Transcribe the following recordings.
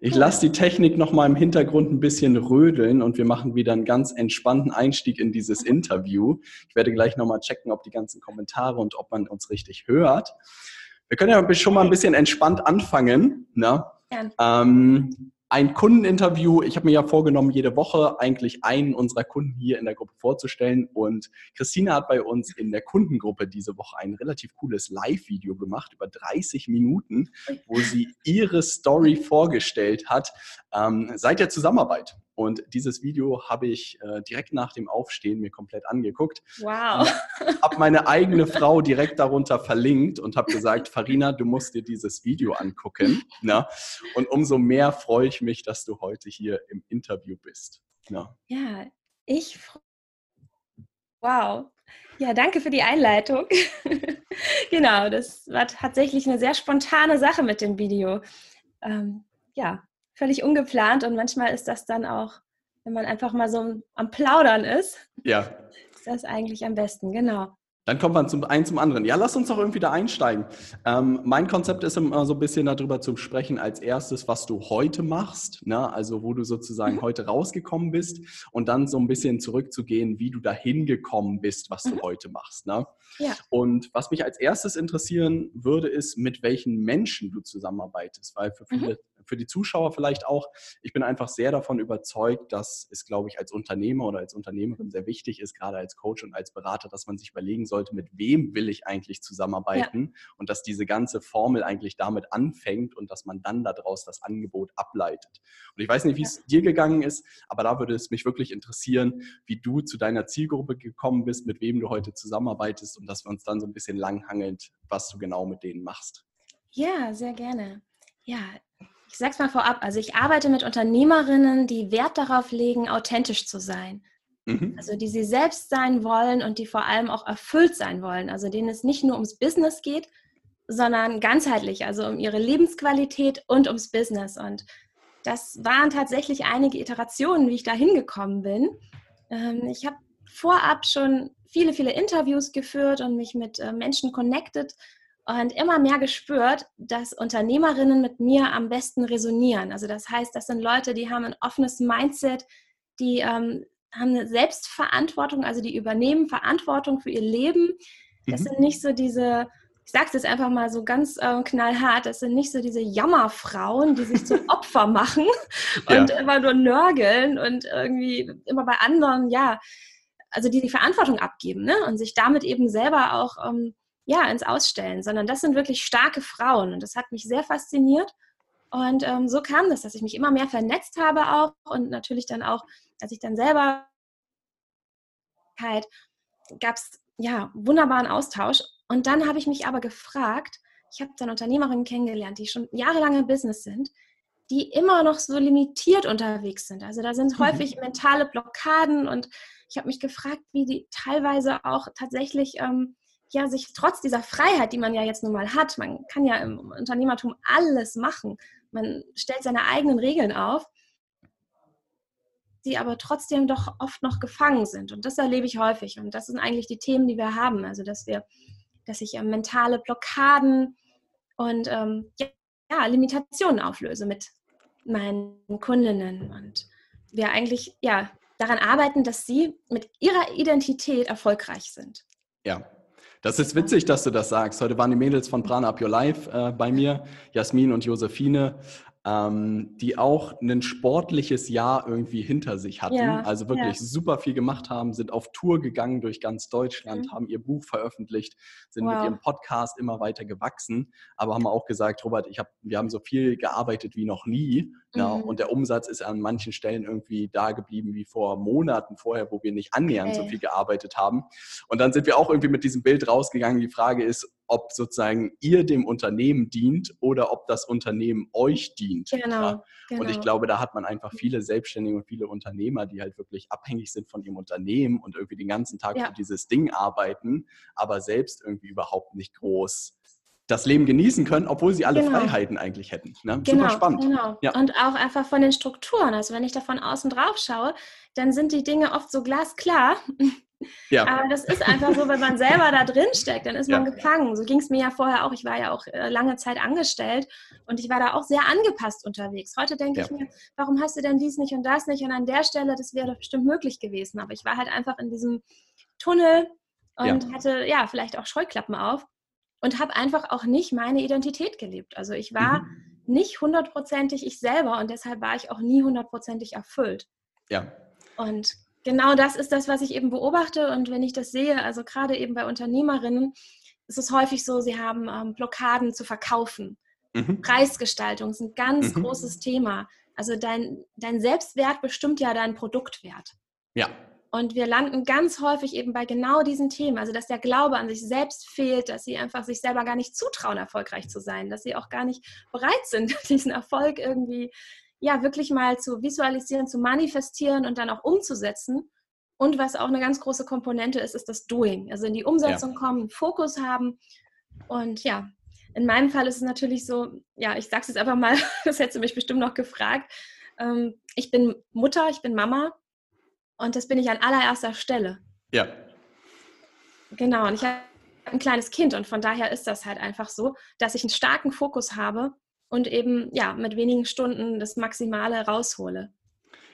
ich lasse die Technik noch mal im Hintergrund ein bisschen rödeln und wir machen wieder einen ganz entspannten Einstieg in dieses Interview. Ich werde gleich noch mal checken, ob die ganzen Kommentare und ob man uns richtig hört. Wir können ja schon mal ein bisschen entspannt anfangen. Ne? Ähm, ein Kundeninterview. Ich habe mir ja vorgenommen, jede Woche eigentlich einen unserer Kunden hier in der Gruppe vorzustellen. Und Christina hat bei uns in der Kundengruppe diese Woche ein relativ cooles Live-Video gemacht, über 30 Minuten, wo sie ihre Story vorgestellt hat ähm, seit der Zusammenarbeit. Und dieses Video habe ich äh, direkt nach dem Aufstehen mir komplett angeguckt. Wow. Habe meine eigene Frau direkt darunter verlinkt und habe gesagt, Farina, du musst dir dieses Video angucken. Na? Und umso mehr freue ich mich, dass du heute hier im Interview bist. Na? Ja, ich freue Wow. Ja, danke für die Einleitung. genau, das war tatsächlich eine sehr spontane Sache mit dem Video. Ähm, ja, völlig ungeplant und manchmal ist das dann auch, wenn man einfach mal so am Plaudern ist, ja. ist das eigentlich am besten, genau. Dann kommt man zum einen zum anderen. Ja, lass uns doch irgendwie da einsteigen. Ähm, mein Konzept ist immer so ein bisschen darüber zu sprechen, als erstes, was du heute machst, ne? also wo du sozusagen mhm. heute rausgekommen bist und dann so ein bisschen zurückzugehen, wie du dahin gekommen bist, was du mhm. heute machst. Ne? Ja. Und was mich als erstes interessieren würde, ist, mit welchen Menschen du zusammenarbeitest, weil für viele mhm für die Zuschauer vielleicht auch. Ich bin einfach sehr davon überzeugt, dass es, glaube ich, als Unternehmer oder als Unternehmerin sehr wichtig ist, gerade als Coach und als Berater, dass man sich überlegen sollte, mit wem will ich eigentlich zusammenarbeiten ja. und dass diese ganze Formel eigentlich damit anfängt und dass man dann daraus das Angebot ableitet. Und ich weiß nicht, wie es dir gegangen ist, aber da würde es mich wirklich interessieren, wie du zu deiner Zielgruppe gekommen bist, mit wem du heute zusammenarbeitest und dass wir uns dann so ein bisschen langhangelnd, was du genau mit denen machst. Ja, sehr gerne. Ja, ich sag's mal vorab, also ich arbeite mit Unternehmerinnen, die Wert darauf legen, authentisch zu sein. Mhm. Also die sie selbst sein wollen und die vor allem auch erfüllt sein wollen. Also denen es nicht nur ums Business geht, sondern ganzheitlich, also um ihre Lebensqualität und ums Business. Und das waren tatsächlich einige Iterationen, wie ich da hingekommen bin. Ähm, ich habe vorab schon viele, viele Interviews geführt und mich mit äh, Menschen connected und immer mehr gespürt, dass Unternehmerinnen mit mir am besten resonieren. Also das heißt, das sind Leute, die haben ein offenes Mindset, die ähm, haben eine Selbstverantwortung, also die übernehmen Verantwortung für ihr Leben. Das mhm. sind nicht so diese, ich sage es jetzt einfach mal so ganz äh, knallhart, das sind nicht so diese Jammerfrauen, die sich zum Opfer machen und ja. immer nur nörgeln und irgendwie immer bei anderen, ja, also die die Verantwortung abgeben ne? und sich damit eben selber auch ähm, ja, ins Ausstellen, sondern das sind wirklich starke Frauen und das hat mich sehr fasziniert. Und ähm, so kam das, dass ich mich immer mehr vernetzt habe auch und natürlich dann auch, als ich dann selber gab es ja wunderbaren Austausch. Und dann habe ich mich aber gefragt, ich habe dann Unternehmerinnen kennengelernt, die schon jahrelang im Business sind, die immer noch so limitiert unterwegs sind. Also da sind mhm. häufig mentale Blockaden und ich habe mich gefragt, wie die teilweise auch tatsächlich ähm, ja sich trotz dieser Freiheit, die man ja jetzt nun mal hat, man kann ja im Unternehmertum alles machen, man stellt seine eigenen Regeln auf, die aber trotzdem doch oft noch gefangen sind. Und das erlebe ich häufig. Und das sind eigentlich die Themen, die wir haben. Also, dass wir, dass ich äh, mentale Blockaden und ähm, ja, Limitationen auflöse mit meinen Kundinnen und wir eigentlich ja daran arbeiten, dass sie mit ihrer Identität erfolgreich sind. Ja, das ist witzig, dass du das sagst. Heute waren die Mädels von Prana Up Your Life äh, bei mir, Jasmin und Josephine ähm, die auch ein sportliches Jahr irgendwie hinter sich hatten. Ja, also wirklich ja. super viel gemacht haben, sind auf Tour gegangen durch ganz Deutschland, mhm. haben ihr Buch veröffentlicht, sind wow. mit ihrem Podcast immer weiter gewachsen, aber haben auch gesagt, Robert, ich hab, wir haben so viel gearbeitet wie noch nie. Ja, mhm. und der Umsatz ist an manchen Stellen irgendwie da geblieben wie vor Monaten vorher, wo wir nicht annähernd okay. so viel gearbeitet haben. Und dann sind wir auch irgendwie mit diesem Bild rausgegangen. Die Frage ist, ob sozusagen ihr dem Unternehmen dient oder ob das Unternehmen euch dient. Genau, ja? genau. Und ich glaube, da hat man einfach viele Selbstständige und viele Unternehmer, die halt wirklich abhängig sind von ihrem Unternehmen und irgendwie den ganzen Tag ja. für dieses Ding arbeiten, aber selbst irgendwie überhaupt nicht groß das Leben genießen können, obwohl sie alle genau. Freiheiten eigentlich hätten. Ne? Genau, Super spannend. Genau. Ja. Und auch einfach von den Strukturen. Also wenn ich da von außen drauf schaue, dann sind die Dinge oft so glasklar. Ja. Aber das ist einfach so, wenn man selber da drin steckt, dann ist ja. man gefangen. So ging es mir ja vorher auch. Ich war ja auch äh, lange Zeit angestellt und ich war da auch sehr angepasst unterwegs. Heute denke ja. ich mir, warum hast du denn dies nicht und das nicht? Und an der Stelle, das wäre doch bestimmt möglich gewesen. Aber ich war halt einfach in diesem Tunnel und hatte ja vielleicht auch Scheuklappen auf und habe einfach auch nicht meine Identität gelebt. Also ich war mhm. nicht hundertprozentig ich selber und deshalb war ich auch nie hundertprozentig erfüllt. Ja. Und genau das ist das, was ich eben beobachte und wenn ich das sehe, also gerade eben bei Unternehmerinnen, ist es häufig so, sie haben ähm, Blockaden zu verkaufen. Mhm. Preisgestaltung ist ein ganz mhm. großes Thema. Also dein, dein Selbstwert bestimmt ja deinen Produktwert. Ja. Und wir landen ganz häufig eben bei genau diesen Themen, also dass der Glaube an sich selbst fehlt, dass sie einfach sich selber gar nicht zutrauen, erfolgreich zu sein, dass sie auch gar nicht bereit sind, diesen Erfolg irgendwie ja wirklich mal zu visualisieren, zu manifestieren und dann auch umzusetzen. Und was auch eine ganz große Komponente ist, ist das Doing. Also in die Umsetzung ja. kommen, Fokus haben. Und ja, in meinem Fall ist es natürlich so, ja, ich sage es jetzt einfach mal, das hättest du mich bestimmt noch gefragt. Ähm, ich bin Mutter, ich bin Mama und das bin ich an allererster Stelle. Ja. Genau, und ich habe ein kleines Kind und von daher ist das halt einfach so, dass ich einen starken Fokus habe und eben ja mit wenigen Stunden das Maximale raushole.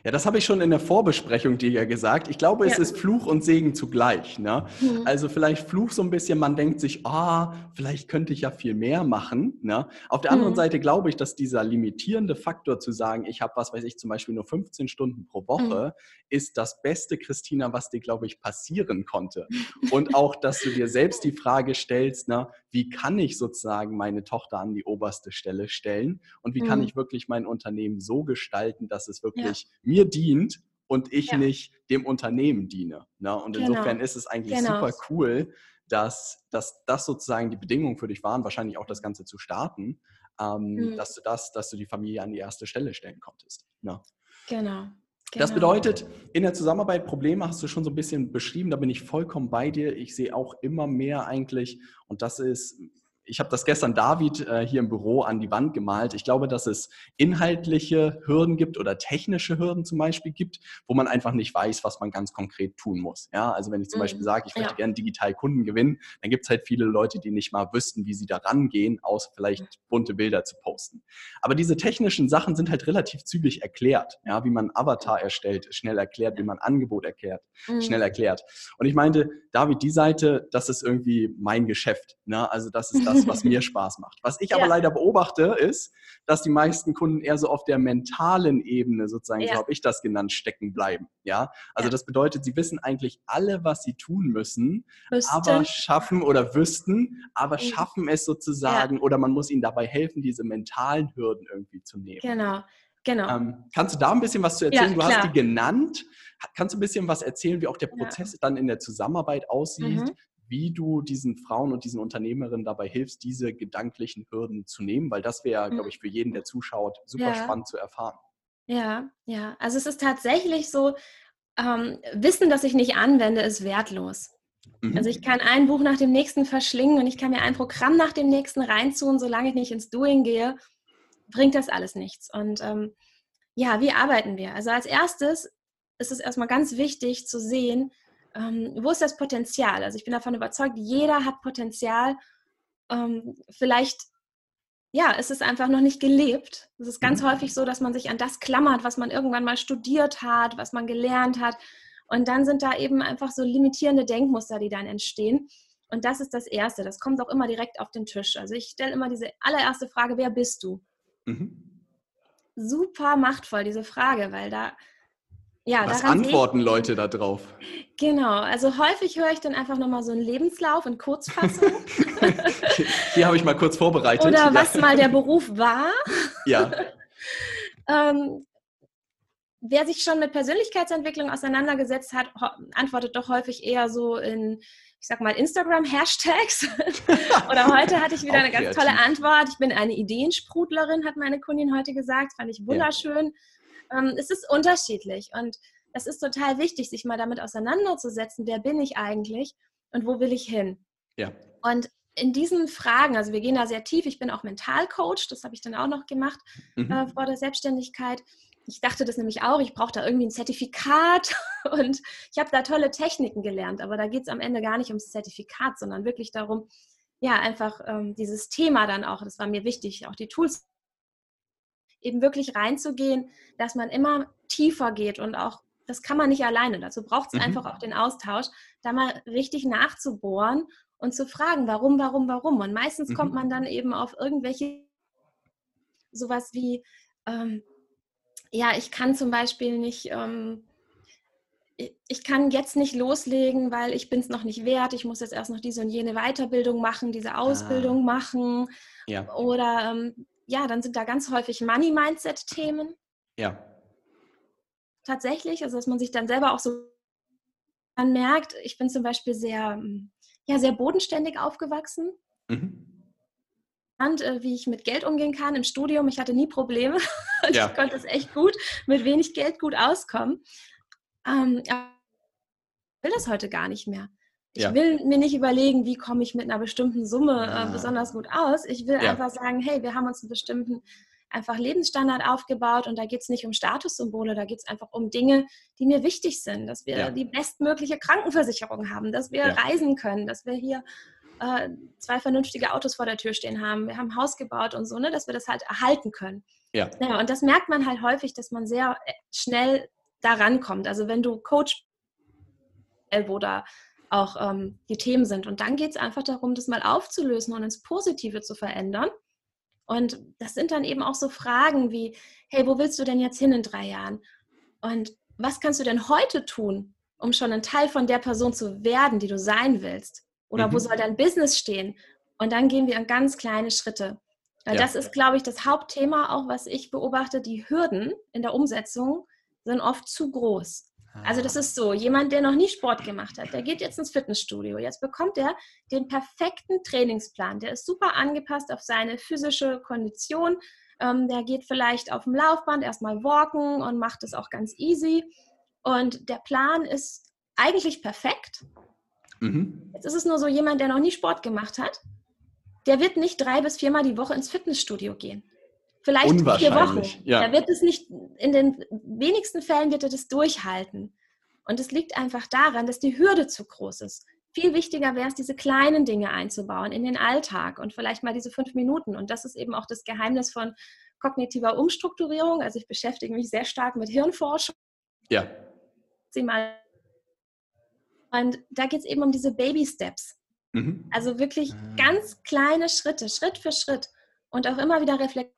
Ja, das habe ich schon in der Vorbesprechung dir ja gesagt. Ich glaube, es ja. ist Fluch und Segen zugleich. Ne? Mhm. Also vielleicht Fluch so ein bisschen, man denkt sich, ah, oh, vielleicht könnte ich ja viel mehr machen. Ne? Auf der anderen mhm. Seite glaube ich, dass dieser limitierende Faktor zu sagen, ich habe, was weiß ich, zum Beispiel nur 15 Stunden pro Woche, mhm. ist das Beste, Christina, was dir, glaube ich, passieren konnte. und auch, dass du dir selbst die Frage stellst, ne, wie kann ich sozusagen meine Tochter an die oberste Stelle stellen und wie kann mhm. ich wirklich mein Unternehmen so gestalten, dass es wirklich ja. mir mir dient und ich ja. nicht dem Unternehmen diene. Ne? Und genau. insofern ist es eigentlich genau. super cool, dass, dass das sozusagen die Bedingungen für dich waren, wahrscheinlich auch das Ganze zu starten, ähm, mhm. dass du das, dass du die Familie an die erste Stelle stellen konntest. Ne? Genau. Das genau. bedeutet, in der Zusammenarbeit Probleme hast du schon so ein bisschen beschrieben, da bin ich vollkommen bei dir. Ich sehe auch immer mehr eigentlich, und das ist ich habe das gestern David äh, hier im Büro an die Wand gemalt. Ich glaube, dass es inhaltliche Hürden gibt oder technische Hürden zum Beispiel gibt, wo man einfach nicht weiß, was man ganz konkret tun muss. Ja, also wenn ich zum mhm. Beispiel sage, ich möchte ja. gerne digital Kunden gewinnen, dann gibt es halt viele Leute, die nicht mal wüssten, wie sie da rangehen, außer vielleicht mhm. bunte Bilder zu posten. Aber diese technischen Sachen sind halt relativ zügig erklärt. Ja, wie man Avatar erstellt, schnell erklärt, wie man Angebot erklärt, mhm. schnell erklärt. Und ich meinte, David, die Seite, das ist irgendwie mein Geschäft. Ne? Also das ist das, das, was mir Spaß macht. Was ich ja. aber leider beobachte, ist, dass die meisten Kunden eher so auf der mentalen Ebene sozusagen, ja. so habe ich das genannt, stecken bleiben. Ja, also ja. das bedeutet, sie wissen eigentlich alle, was sie tun müssen, Wüsste. aber schaffen oder wüssten, aber mhm. schaffen es sozusagen oder man muss ihnen dabei helfen, diese mentalen Hürden irgendwie zu nehmen. Genau. Genau. Ähm, kannst du da ein bisschen was zu erzählen? du hast die genannt. Kannst du ein bisschen was erzählen, wie auch der Prozess dann in der Zusammenarbeit aussieht? Mhm wie du diesen Frauen und diesen Unternehmerinnen dabei hilfst, diese gedanklichen Hürden zu nehmen, weil das wäre, glaube ich, für jeden, der zuschaut, super ja. spannend zu erfahren. Ja, ja. Also es ist tatsächlich so, ähm, Wissen, das ich nicht anwende, ist wertlos. Mhm. Also ich kann ein Buch nach dem nächsten verschlingen und ich kann mir ein Programm nach dem nächsten reinzoomen, solange ich nicht ins Doing gehe, bringt das alles nichts. Und ähm, ja, wie arbeiten wir? Also als erstes ist es erstmal ganz wichtig zu sehen, ähm, wo ist das Potenzial? Also ich bin davon überzeugt, jeder hat Potenzial. Ähm, vielleicht, ja, ist es einfach noch nicht gelebt. Es ist ganz mhm. häufig so, dass man sich an das klammert, was man irgendwann mal studiert hat, was man gelernt hat. Und dann sind da eben einfach so limitierende Denkmuster, die dann entstehen. Und das ist das Erste. Das kommt auch immer direkt auf den Tisch. Also ich stelle immer diese allererste Frage, wer bist du? Mhm. Super machtvoll, diese Frage, weil da ja, Was antworten Leute da drauf? Genau, also häufig höre ich dann einfach nochmal so einen Lebenslauf in Kurzfassung. Hier habe ich mal kurz vorbereitet. Oder was ja. mal der Beruf war. Ja. ähm, wer sich schon mit Persönlichkeitsentwicklung auseinandergesetzt hat, antwortet doch häufig eher so in, ich sag mal, Instagram-Hashtags. Oder heute hatte ich wieder eine ganz tolle Antwort. Ich bin eine Ideensprudlerin, hat meine Kundin heute gesagt. Fand ich wunderschön. Ja. Ähm, es ist unterschiedlich und es ist total wichtig, sich mal damit auseinanderzusetzen, wer bin ich eigentlich und wo will ich hin. Ja. Und in diesen Fragen, also wir gehen da sehr tief, ich bin auch Mentalcoach, das habe ich dann auch noch gemacht mhm. äh, vor der Selbstständigkeit. Ich dachte das nämlich auch, ich brauche da irgendwie ein Zertifikat und ich habe da tolle Techniken gelernt, aber da geht es am Ende gar nicht ums Zertifikat, sondern wirklich darum, ja, einfach ähm, dieses Thema dann auch, das war mir wichtig, auch die Tools eben wirklich reinzugehen, dass man immer tiefer geht und auch, das kann man nicht alleine, dazu braucht es mhm. einfach auch den Austausch, da mal richtig nachzubohren und zu fragen, warum, warum, warum. Und meistens mhm. kommt man dann eben auf irgendwelche sowas wie, ähm, ja, ich kann zum Beispiel nicht, ähm, ich kann jetzt nicht loslegen, weil ich bin es noch nicht wert. Ich muss jetzt erst noch diese und jene Weiterbildung machen, diese ah. Ausbildung ah. machen. Ja. Oder ähm, ja, dann sind da ganz häufig Money-Mindset-Themen. Ja. Tatsächlich, also dass man sich dann selber auch so merkt, ich bin zum Beispiel sehr ja sehr bodenständig aufgewachsen. Mhm. Und, äh, wie ich mit Geld umgehen kann im Studium. Ich hatte nie Probleme. Ja. ich konnte es echt gut, mit wenig Geld gut auskommen. Ähm, ich will das heute gar nicht mehr. Ich ja. will mir nicht überlegen, wie komme ich mit einer bestimmten Summe äh, ah. besonders gut aus. Ich will ja. einfach sagen, hey, wir haben uns einen bestimmten einfach Lebensstandard aufgebaut und da geht es nicht um Statussymbole, da geht es einfach um Dinge, die mir wichtig sind, dass wir ja. die bestmögliche Krankenversicherung haben, dass wir ja. reisen können, dass wir hier äh, zwei vernünftige Autos vor der Tür stehen haben, wir haben ein Haus gebaut und so, ne, dass wir das halt erhalten können. Ja. ja. Und das merkt man halt häufig, dass man sehr äh, schnell daran kommt. Also wenn du Coach, da auch ähm, die Themen sind. Und dann geht es einfach darum, das mal aufzulösen und ins Positive zu verändern. Und das sind dann eben auch so Fragen wie, hey, wo willst du denn jetzt hin in drei Jahren? Und was kannst du denn heute tun, um schon ein Teil von der Person zu werden, die du sein willst? Oder mhm. wo soll dein Business stehen? Und dann gehen wir in ganz kleine Schritte. Weil ja. das ist, glaube ich, das Hauptthema, auch was ich beobachte. Die Hürden in der Umsetzung sind oft zu groß. Also das ist so, jemand, der noch nie Sport gemacht hat, der geht jetzt ins Fitnessstudio. Jetzt bekommt er den perfekten Trainingsplan. Der ist super angepasst auf seine physische Kondition. Ähm, der geht vielleicht auf dem Laufband erstmal walken und macht es auch ganz easy. Und der Plan ist eigentlich perfekt. Mhm. Jetzt ist es nur so, jemand, der noch nie Sport gemacht hat, der wird nicht drei bis viermal die Woche ins Fitnessstudio gehen. Vielleicht vier Wochen. Ja. Er wird es nicht, in den wenigsten Fällen wird er das durchhalten. Und es liegt einfach daran, dass die Hürde zu groß ist. Viel wichtiger wäre es, diese kleinen Dinge einzubauen in den Alltag und vielleicht mal diese fünf Minuten. Und das ist eben auch das Geheimnis von kognitiver Umstrukturierung. Also ich beschäftige mich sehr stark mit Hirnforschung. Ja. Und da geht es eben um diese Baby Steps. Mhm. Also wirklich ah. ganz kleine Schritte, Schritt für Schritt. Und auch immer wieder reflektieren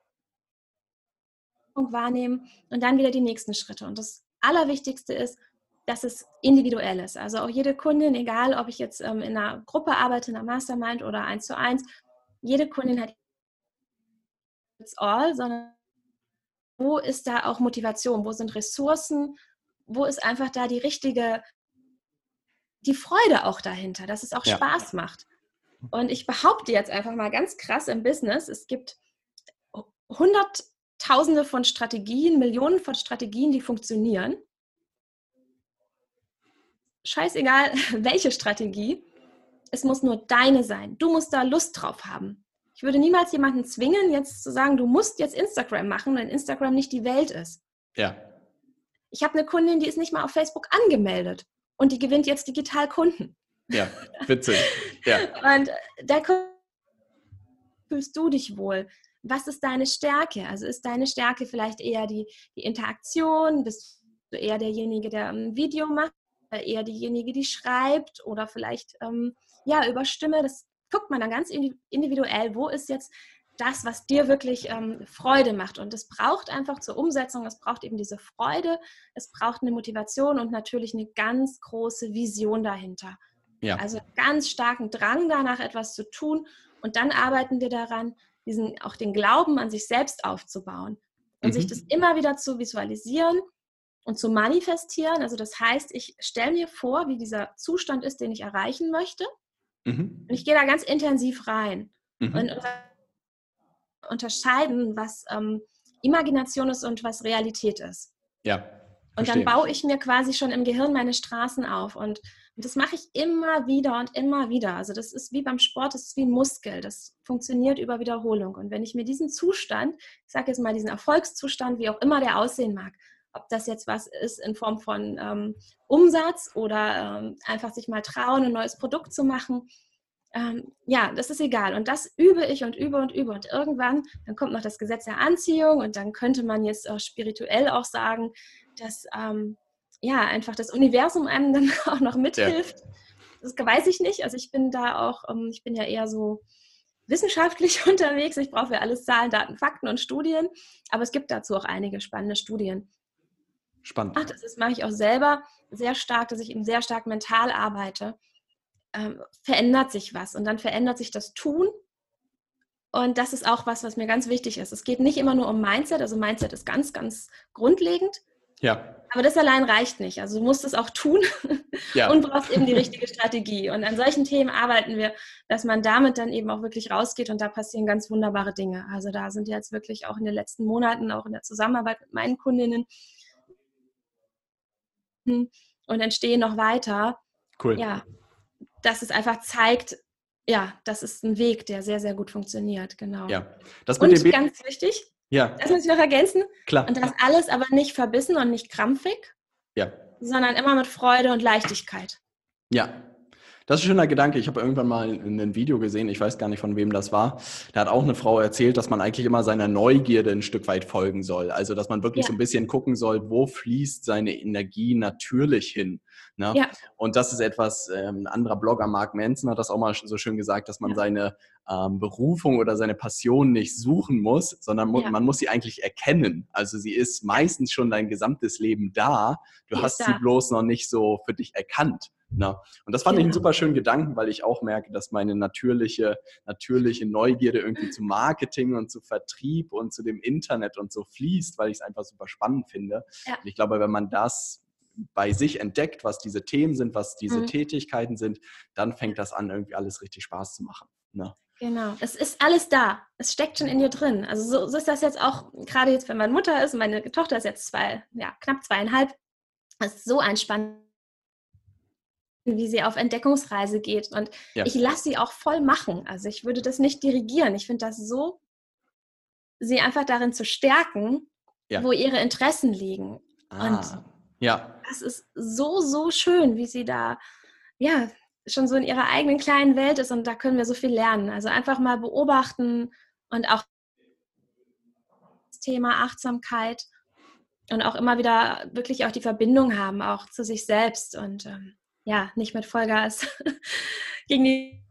wahrnehmen und dann wieder die nächsten Schritte. Und das Allerwichtigste ist, dass es individuell ist. Also auch jede Kundin, egal ob ich jetzt ähm, in einer Gruppe arbeite, in einer Mastermind oder eins zu eins, jede Kundin hat it's all, sondern wo ist da auch Motivation, wo sind Ressourcen, wo ist einfach da die richtige, die Freude auch dahinter, dass es auch ja. Spaß macht. Und ich behaupte jetzt einfach mal ganz krass im Business, es gibt 100 Tausende von Strategien, Millionen von Strategien, die funktionieren. Scheißegal, welche Strategie. Es muss nur deine sein. Du musst da Lust drauf haben. Ich würde niemals jemanden zwingen, jetzt zu sagen, du musst jetzt Instagram machen, wenn Instagram nicht die Welt ist. Ja. Ich habe eine Kundin, die ist nicht mal auf Facebook angemeldet und die gewinnt jetzt digital Kunden. Ja, witzig. Ja. und da fühlst du dich wohl was ist deine Stärke? Also ist deine Stärke vielleicht eher die, die Interaktion? Bist du eher derjenige, der ein Video macht? Eher diejenige, die schreibt? Oder vielleicht ähm, ja über Stimme? Das guckt man dann ganz individuell. Wo ist jetzt das, was dir wirklich ähm, Freude macht? Und es braucht einfach zur Umsetzung, es braucht eben diese Freude, es braucht eine Motivation und natürlich eine ganz große Vision dahinter. Ja. Also ganz starken Drang danach, etwas zu tun. Und dann arbeiten wir daran, diesen, auch den Glauben an sich selbst aufzubauen und mhm. sich das immer wieder zu visualisieren und zu manifestieren. Also das heißt, ich stelle mir vor, wie dieser Zustand ist, den ich erreichen möchte. Mhm. Und ich gehe da ganz intensiv rein mhm. und unterscheiden, was ähm, Imagination ist und was Realität ist. Ja. Und dann baue ich mir quasi schon im Gehirn meine Straßen auf. Und, und das mache ich immer wieder und immer wieder. Also das ist wie beim Sport, das ist wie ein Muskel. Das funktioniert über Wiederholung. Und wenn ich mir diesen Zustand, ich sage jetzt mal diesen Erfolgszustand, wie auch immer der aussehen mag, ob das jetzt was ist in Form von ähm, Umsatz oder ähm, einfach sich mal trauen, ein neues Produkt zu machen, ähm, ja, das ist egal. Und das übe ich und übe und übe. Und irgendwann, dann kommt noch das Gesetz der Anziehung und dann könnte man jetzt auch spirituell auch sagen, dass ähm, ja einfach das Universum einem dann auch noch mithilft. Ja. Das weiß ich nicht. Also ich bin da auch, ähm, ich bin ja eher so wissenschaftlich unterwegs. Ich brauche für alles Zahlen, Daten, Fakten und Studien. Aber es gibt dazu auch einige spannende Studien. Spannend. Ach, das mache ich auch selber sehr stark, dass ich eben sehr stark mental arbeite ähm, verändert sich was und dann verändert sich das Tun. Und das ist auch was, was mir ganz wichtig ist. Es geht nicht immer nur um Mindset, also Mindset ist ganz, ganz grundlegend. Ja. Aber das allein reicht nicht. Also du musst es auch tun ja. und brauchst eben die richtige Strategie. Und an solchen Themen arbeiten wir, dass man damit dann eben auch wirklich rausgeht und da passieren ganz wunderbare Dinge. Also da sind jetzt wirklich auch in den letzten Monaten, auch in der Zusammenarbeit mit meinen Kundinnen und entstehen noch weiter. Cool. Ja, dass es einfach zeigt, ja, das ist ein Weg, der sehr, sehr gut funktioniert, genau. Ja, das mit und dem ganz wichtig, ja. das muss ich noch ergänzen. Klar. Und das alles aber nicht verbissen und nicht krampfig, ja. sondern immer mit Freude und Leichtigkeit. Ja, das ist ein schöner Gedanke. Ich habe irgendwann mal ein Video gesehen, ich weiß gar nicht, von wem das war. Da hat auch eine Frau erzählt, dass man eigentlich immer seiner Neugierde ein Stück weit folgen soll. Also, dass man wirklich ja. so ein bisschen gucken soll, wo fließt seine Energie natürlich hin. Ne? Ja. Und das ist etwas, ähm, ein anderer Blogger, Mark Manson, hat das auch mal so schön gesagt, dass man ja. seine ähm, Berufung oder seine Passion nicht suchen muss, sondern mu ja. man muss sie eigentlich erkennen. Also sie ist meistens schon dein gesamtes Leben da. Du die hast sie bloß noch nicht so für dich erkannt. Na, ne? und das fand genau. ich einen super schönen Gedanken, weil ich auch merke, dass meine natürliche, natürliche Neugierde irgendwie zu Marketing und zu Vertrieb und zu dem Internet und so fließt, weil ich es einfach super spannend finde. Ja. Und ich glaube, wenn man das bei sich entdeckt, was diese Themen sind, was diese mhm. Tätigkeiten sind, dann fängt das an, irgendwie alles richtig Spaß zu machen. Ne? Genau, es ist alles da. Es steckt schon in dir drin. Also so, so ist das jetzt auch, gerade jetzt, wenn meine Mutter ist, meine Tochter ist jetzt zwei, ja, knapp zweieinhalb. Es ist so ein spannendes wie sie auf Entdeckungsreise geht. Und ja. ich lasse sie auch voll machen. Also ich würde das nicht dirigieren. Ich finde das so, sie einfach darin zu stärken, ja. wo ihre Interessen liegen. Ah, und ja. das ist so, so schön, wie sie da, ja, schon so in ihrer eigenen kleinen Welt ist und da können wir so viel lernen. Also einfach mal beobachten und auch das Thema Achtsamkeit und auch immer wieder wirklich auch die Verbindung haben, auch zu sich selbst und ähm, ja, nicht mit Vollgas gegen die.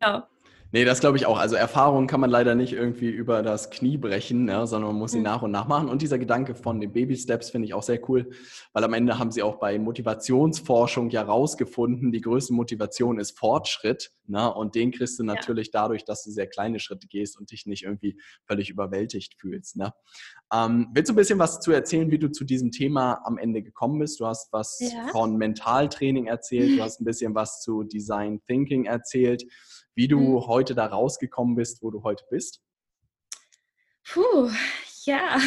Ja. Nee, das glaube ich auch. Also Erfahrungen kann man leider nicht irgendwie über das Knie brechen, ja, sondern man muss sie mhm. nach und nach machen. Und dieser Gedanke von den Baby Steps finde ich auch sehr cool, weil am Ende haben sie auch bei Motivationsforschung ja rausgefunden, die größte Motivation ist Fortschritt. Ne? Und den kriegst du natürlich ja. dadurch, dass du sehr kleine Schritte gehst und dich nicht irgendwie völlig überwältigt fühlst. Ne? Ähm, willst du ein bisschen was zu erzählen, wie du zu diesem Thema am Ende gekommen bist? Du hast was ja. von Mentaltraining erzählt, du hast ein bisschen was zu Design Thinking erzählt wie du mhm. heute da rausgekommen bist, wo du heute bist? Puh, ja.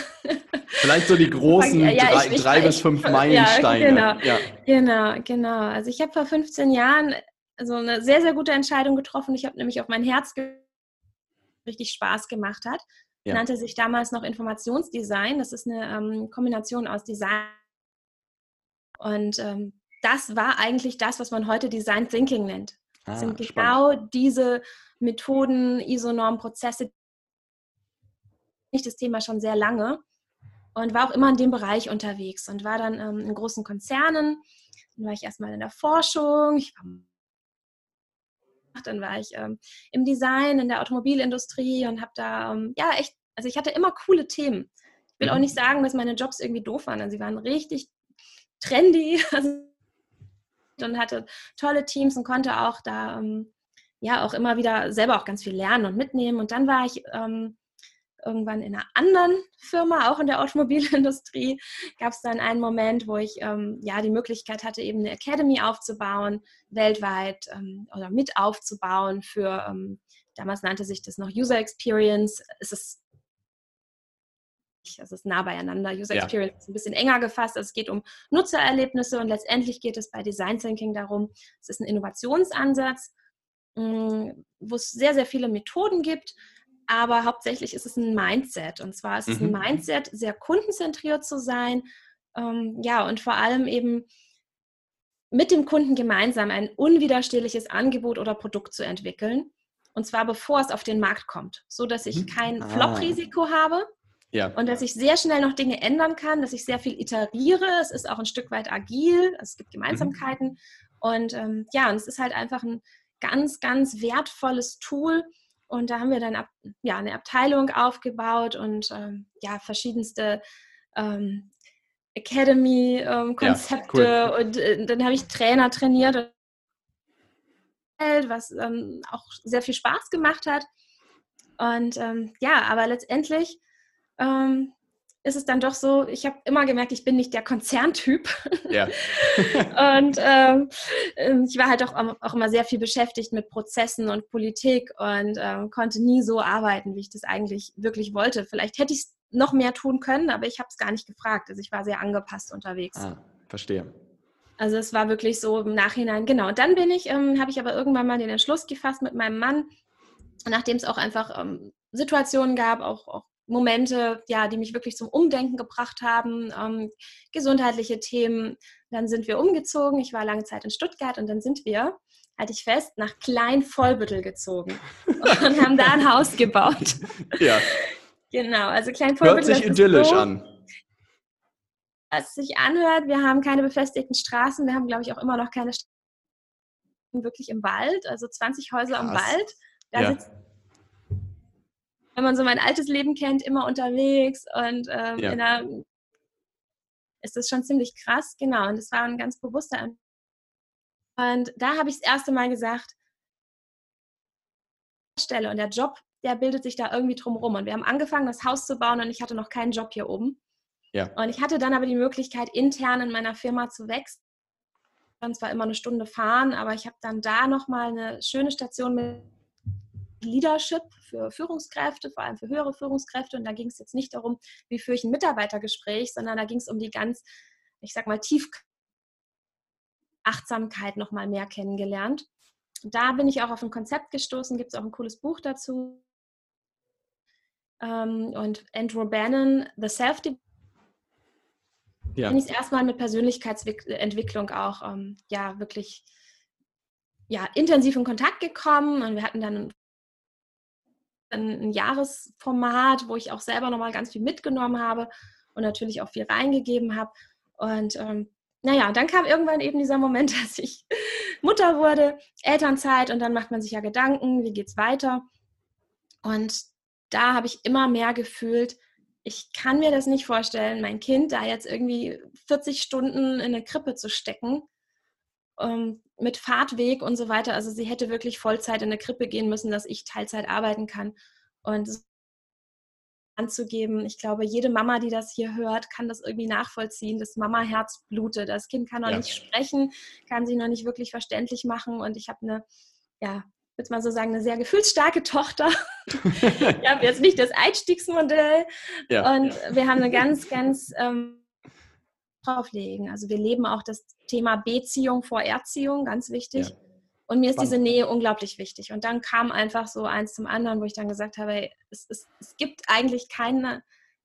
Vielleicht so die großen ja, drei, ich, ich, drei ich, bis fünf Meilensteine. Ja, genau, ja. genau, genau. Also ich habe vor 15 Jahren so eine sehr, sehr gute Entscheidung getroffen. Ich habe nämlich auf mein Herz richtig Spaß gemacht hat. Ja. Nannte sich damals noch Informationsdesign. Das ist eine ähm, Kombination aus Design und ähm, das war eigentlich das, was man heute Design Thinking nennt. Ah, sind genau spannend. diese Methoden, ISO-Norm-Prozesse, nicht das Thema schon sehr lange und war auch immer in dem Bereich unterwegs und war dann ähm, in großen Konzernen. Dann war ich erstmal in der Forschung, ich war, dann war ich ähm, im Design, in der Automobilindustrie und habe da, ähm, ja, echt, also ich hatte immer coole Themen. Ich will auch mhm. nicht sagen, dass meine Jobs irgendwie doof waren. Also sie waren richtig trendy. Also und hatte tolle Teams und konnte auch da ähm, ja auch immer wieder selber auch ganz viel lernen und mitnehmen. Und dann war ich ähm, irgendwann in einer anderen Firma, auch in der Automobilindustrie, gab es dann einen Moment, wo ich ähm, ja die Möglichkeit hatte, eben eine Academy aufzubauen, weltweit ähm, oder mit aufzubauen für, ähm, damals nannte sich das noch User Experience. Es ist es ist nah beieinander. User ja. Experience ist ein bisschen enger gefasst. Also es geht um Nutzererlebnisse und letztendlich geht es bei Design Thinking darum, es ist ein Innovationsansatz, mm, wo es sehr, sehr viele Methoden gibt, aber hauptsächlich ist es ein Mindset. Und zwar ist mhm. es ein mhm. Mindset, sehr kundenzentriert zu sein. Ähm, ja, und vor allem eben mit dem Kunden gemeinsam ein unwiderstehliches Angebot oder Produkt zu entwickeln. Und zwar bevor es auf den Markt kommt, so dass ich mhm. kein ah. Flop-Risiko habe. Ja. Und dass ich sehr schnell noch Dinge ändern kann, dass ich sehr viel iteriere. Es ist auch ein Stück weit agil, es gibt. Gemeinsamkeiten. Mhm. Und ähm, ja, und es ist halt einfach ein ganz, ganz wertvolles Tool, und da haben wir dann ja, eine Abteilung aufgebaut und ähm, ja, verschiedenste ähm, Academy-Konzepte. Ähm, cool. Und äh, dann habe ich Trainer trainiert, was ähm, auch sehr viel Spaß gemacht hat. Und ähm, ja, aber letztendlich ähm, ist es dann doch so, ich habe immer gemerkt, ich bin nicht der Konzerntyp. Ja. und ähm, ähm, ich war halt auch, auch immer sehr viel beschäftigt mit Prozessen und Politik und ähm, konnte nie so arbeiten, wie ich das eigentlich wirklich wollte. Vielleicht hätte ich es noch mehr tun können, aber ich habe es gar nicht gefragt. Also ich war sehr angepasst unterwegs. Ah, verstehe. Also es war wirklich so im Nachhinein, genau. Und dann bin ich, ähm, habe ich aber irgendwann mal den Entschluss gefasst mit meinem Mann, nachdem es auch einfach ähm, Situationen gab, auch, auch Momente, ja, die mich wirklich zum Umdenken gebracht haben, ähm, gesundheitliche Themen. Dann sind wir umgezogen. Ich war lange Zeit in Stuttgart und dann sind wir, halte ich fest, nach Klein-Vollbüttel gezogen und haben da ein Haus gebaut. Ja. Genau, also Klein-Vollbüttel. Hört sich idyllisch so, an. Es sich anhört, wir haben keine befestigten Straßen, wir haben, glaube ich, auch immer noch keine Straßen wirklich im Wald, also 20 Häuser Krass. im Wald. Da ja. sitzt wenn man so mein altes Leben kennt, immer unterwegs und ähm, ja. der, ist das schon ziemlich krass, genau. Und das war ein ganz bewusster. Und da habe ich das erste Mal gesagt, Stelle und der Job, der bildet sich da irgendwie drum rum. Und wir haben angefangen, das Haus zu bauen und ich hatte noch keinen Job hier oben. Ja. Und ich hatte dann aber die Möglichkeit, intern in meiner Firma zu wechseln. Und zwar immer eine Stunde fahren, aber ich habe dann da nochmal eine schöne Station mit Leadership für Führungskräfte, vor allem für höhere Führungskräfte. Und da ging es jetzt nicht darum, wie führe ich ein Mitarbeitergespräch, sondern da ging es um die ganz, ich sag mal, tief Achtsamkeit noch mal mehr kennengelernt. Da bin ich auch auf ein Konzept gestoßen, gibt es auch ein cooles Buch dazu. Ähm, und Andrew Bannon, The Self ja. bin ich erstmal mit Persönlichkeitsentwicklung auch ähm, ja wirklich ja, intensiv in Kontakt gekommen und wir hatten dann ein Jahresformat, wo ich auch selber nochmal ganz viel mitgenommen habe und natürlich auch viel reingegeben habe. Und ähm, naja, dann kam irgendwann eben dieser Moment, dass ich Mutter wurde, Elternzeit und dann macht man sich ja Gedanken, wie geht's weiter? Und da habe ich immer mehr gefühlt, ich kann mir das nicht vorstellen, mein Kind da jetzt irgendwie 40 Stunden in eine Krippe zu stecken ähm, mit Fahrtweg und so weiter. Also sie hätte wirklich Vollzeit in eine Krippe gehen müssen, dass ich Teilzeit arbeiten kann. Und anzugeben. Ich glaube, jede Mama, die das hier hört, kann das irgendwie nachvollziehen. Das Mama-Herz blutet. Das Kind kann noch ja. nicht sprechen, kann sich noch nicht wirklich verständlich machen. Und ich habe eine, ja, würde mal so sagen, eine sehr gefühlsstarke Tochter. ich habe jetzt nicht das Einstiegsmodell. Ja. Und wir haben eine ganz, ganz ähm, drauflegen. Also wir leben auch das Thema Beziehung vor Erziehung, ganz wichtig. Ja. Und mir ist diese Nähe unglaublich wichtig. Und dann kam einfach so eins zum anderen, wo ich dann gesagt habe, es, es, es gibt eigentlich keine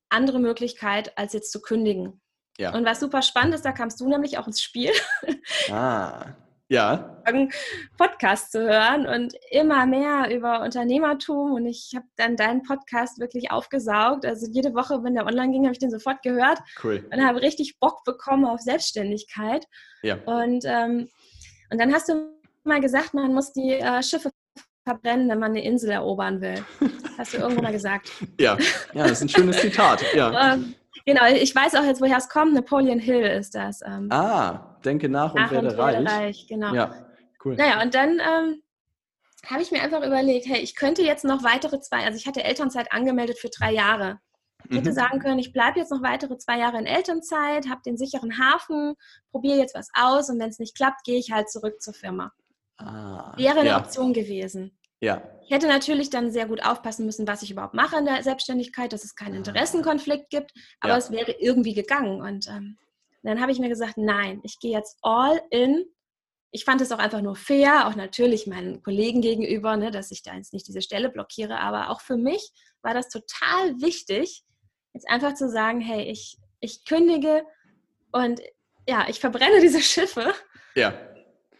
andere Möglichkeit, als jetzt zu kündigen. Ja. Und was super spannend ist, da kamst du nämlich auch ins Spiel. Ah, ja. Podcast zu hören und immer mehr über Unternehmertum. Und ich habe dann deinen Podcast wirklich aufgesaugt. Also jede Woche, wenn der online ging, habe ich den sofort gehört. Cool. Und habe richtig Bock bekommen auf Selbstständigkeit. Ja. Und, ähm, und dann hast du mal gesagt, man muss die äh, Schiffe verbrennen, wenn man eine Insel erobern will. Hast du irgendwo mal gesagt. Ja, ja das ist ein schönes Zitat. Ja. Genau, ich weiß auch jetzt, woher es kommt. Napoleon Hill ist das. Ähm, ah, denke nach und nach werde und reich. reich. Genau. Ja, cool. Naja, und dann ähm, habe ich mir einfach überlegt, hey, ich könnte jetzt noch weitere zwei, also ich hatte Elternzeit angemeldet für drei Jahre. Ich hätte mhm. sagen können, ich bleibe jetzt noch weitere zwei Jahre in Elternzeit, habe den sicheren Hafen, probiere jetzt was aus und wenn es nicht klappt, gehe ich halt zurück zur Firma. Ah, Wäre eine ja. Option gewesen. Ja. Ich hätte natürlich dann sehr gut aufpassen müssen, was ich überhaupt mache in der Selbstständigkeit, dass es keinen ah. Interessenkonflikt gibt, aber ja. es wäre irgendwie gegangen. Und ähm, dann habe ich mir gesagt, nein, ich gehe jetzt all in. Ich fand es auch einfach nur fair, auch natürlich meinen Kollegen gegenüber, ne, dass ich da jetzt nicht diese Stelle blockiere, aber auch für mich war das total wichtig, jetzt einfach zu sagen, hey, ich, ich kündige und ja, ich verbrenne diese Schiffe. Ja.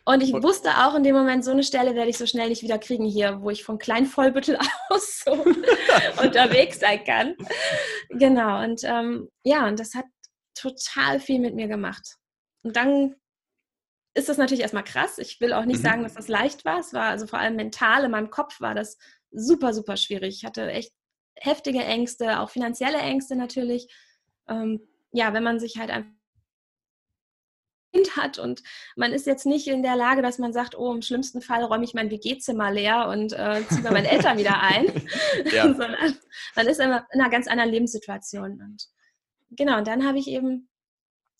Und ich wusste auch in dem Moment, so eine Stelle werde ich so schnell nicht wieder kriegen hier, wo ich von Kleinvollbüttel aus so unterwegs sein kann. Genau. Und ähm, ja, und das hat total viel mit mir gemacht. Und dann ist das natürlich erstmal krass. Ich will auch nicht mhm. sagen, dass das leicht war. Es war also vor allem mental in meinem Kopf war das super, super schwierig. Ich hatte echt heftige Ängste, auch finanzielle Ängste natürlich. Ähm, ja, wenn man sich halt einfach hat und man ist jetzt nicht in der Lage, dass man sagt, oh, im schlimmsten Fall räume ich mein WG-Zimmer leer und äh, ziehe bei meinen Eltern wieder ein, sondern man ist immer in einer ganz anderen Lebenssituation. Und genau, und dann habe ich eben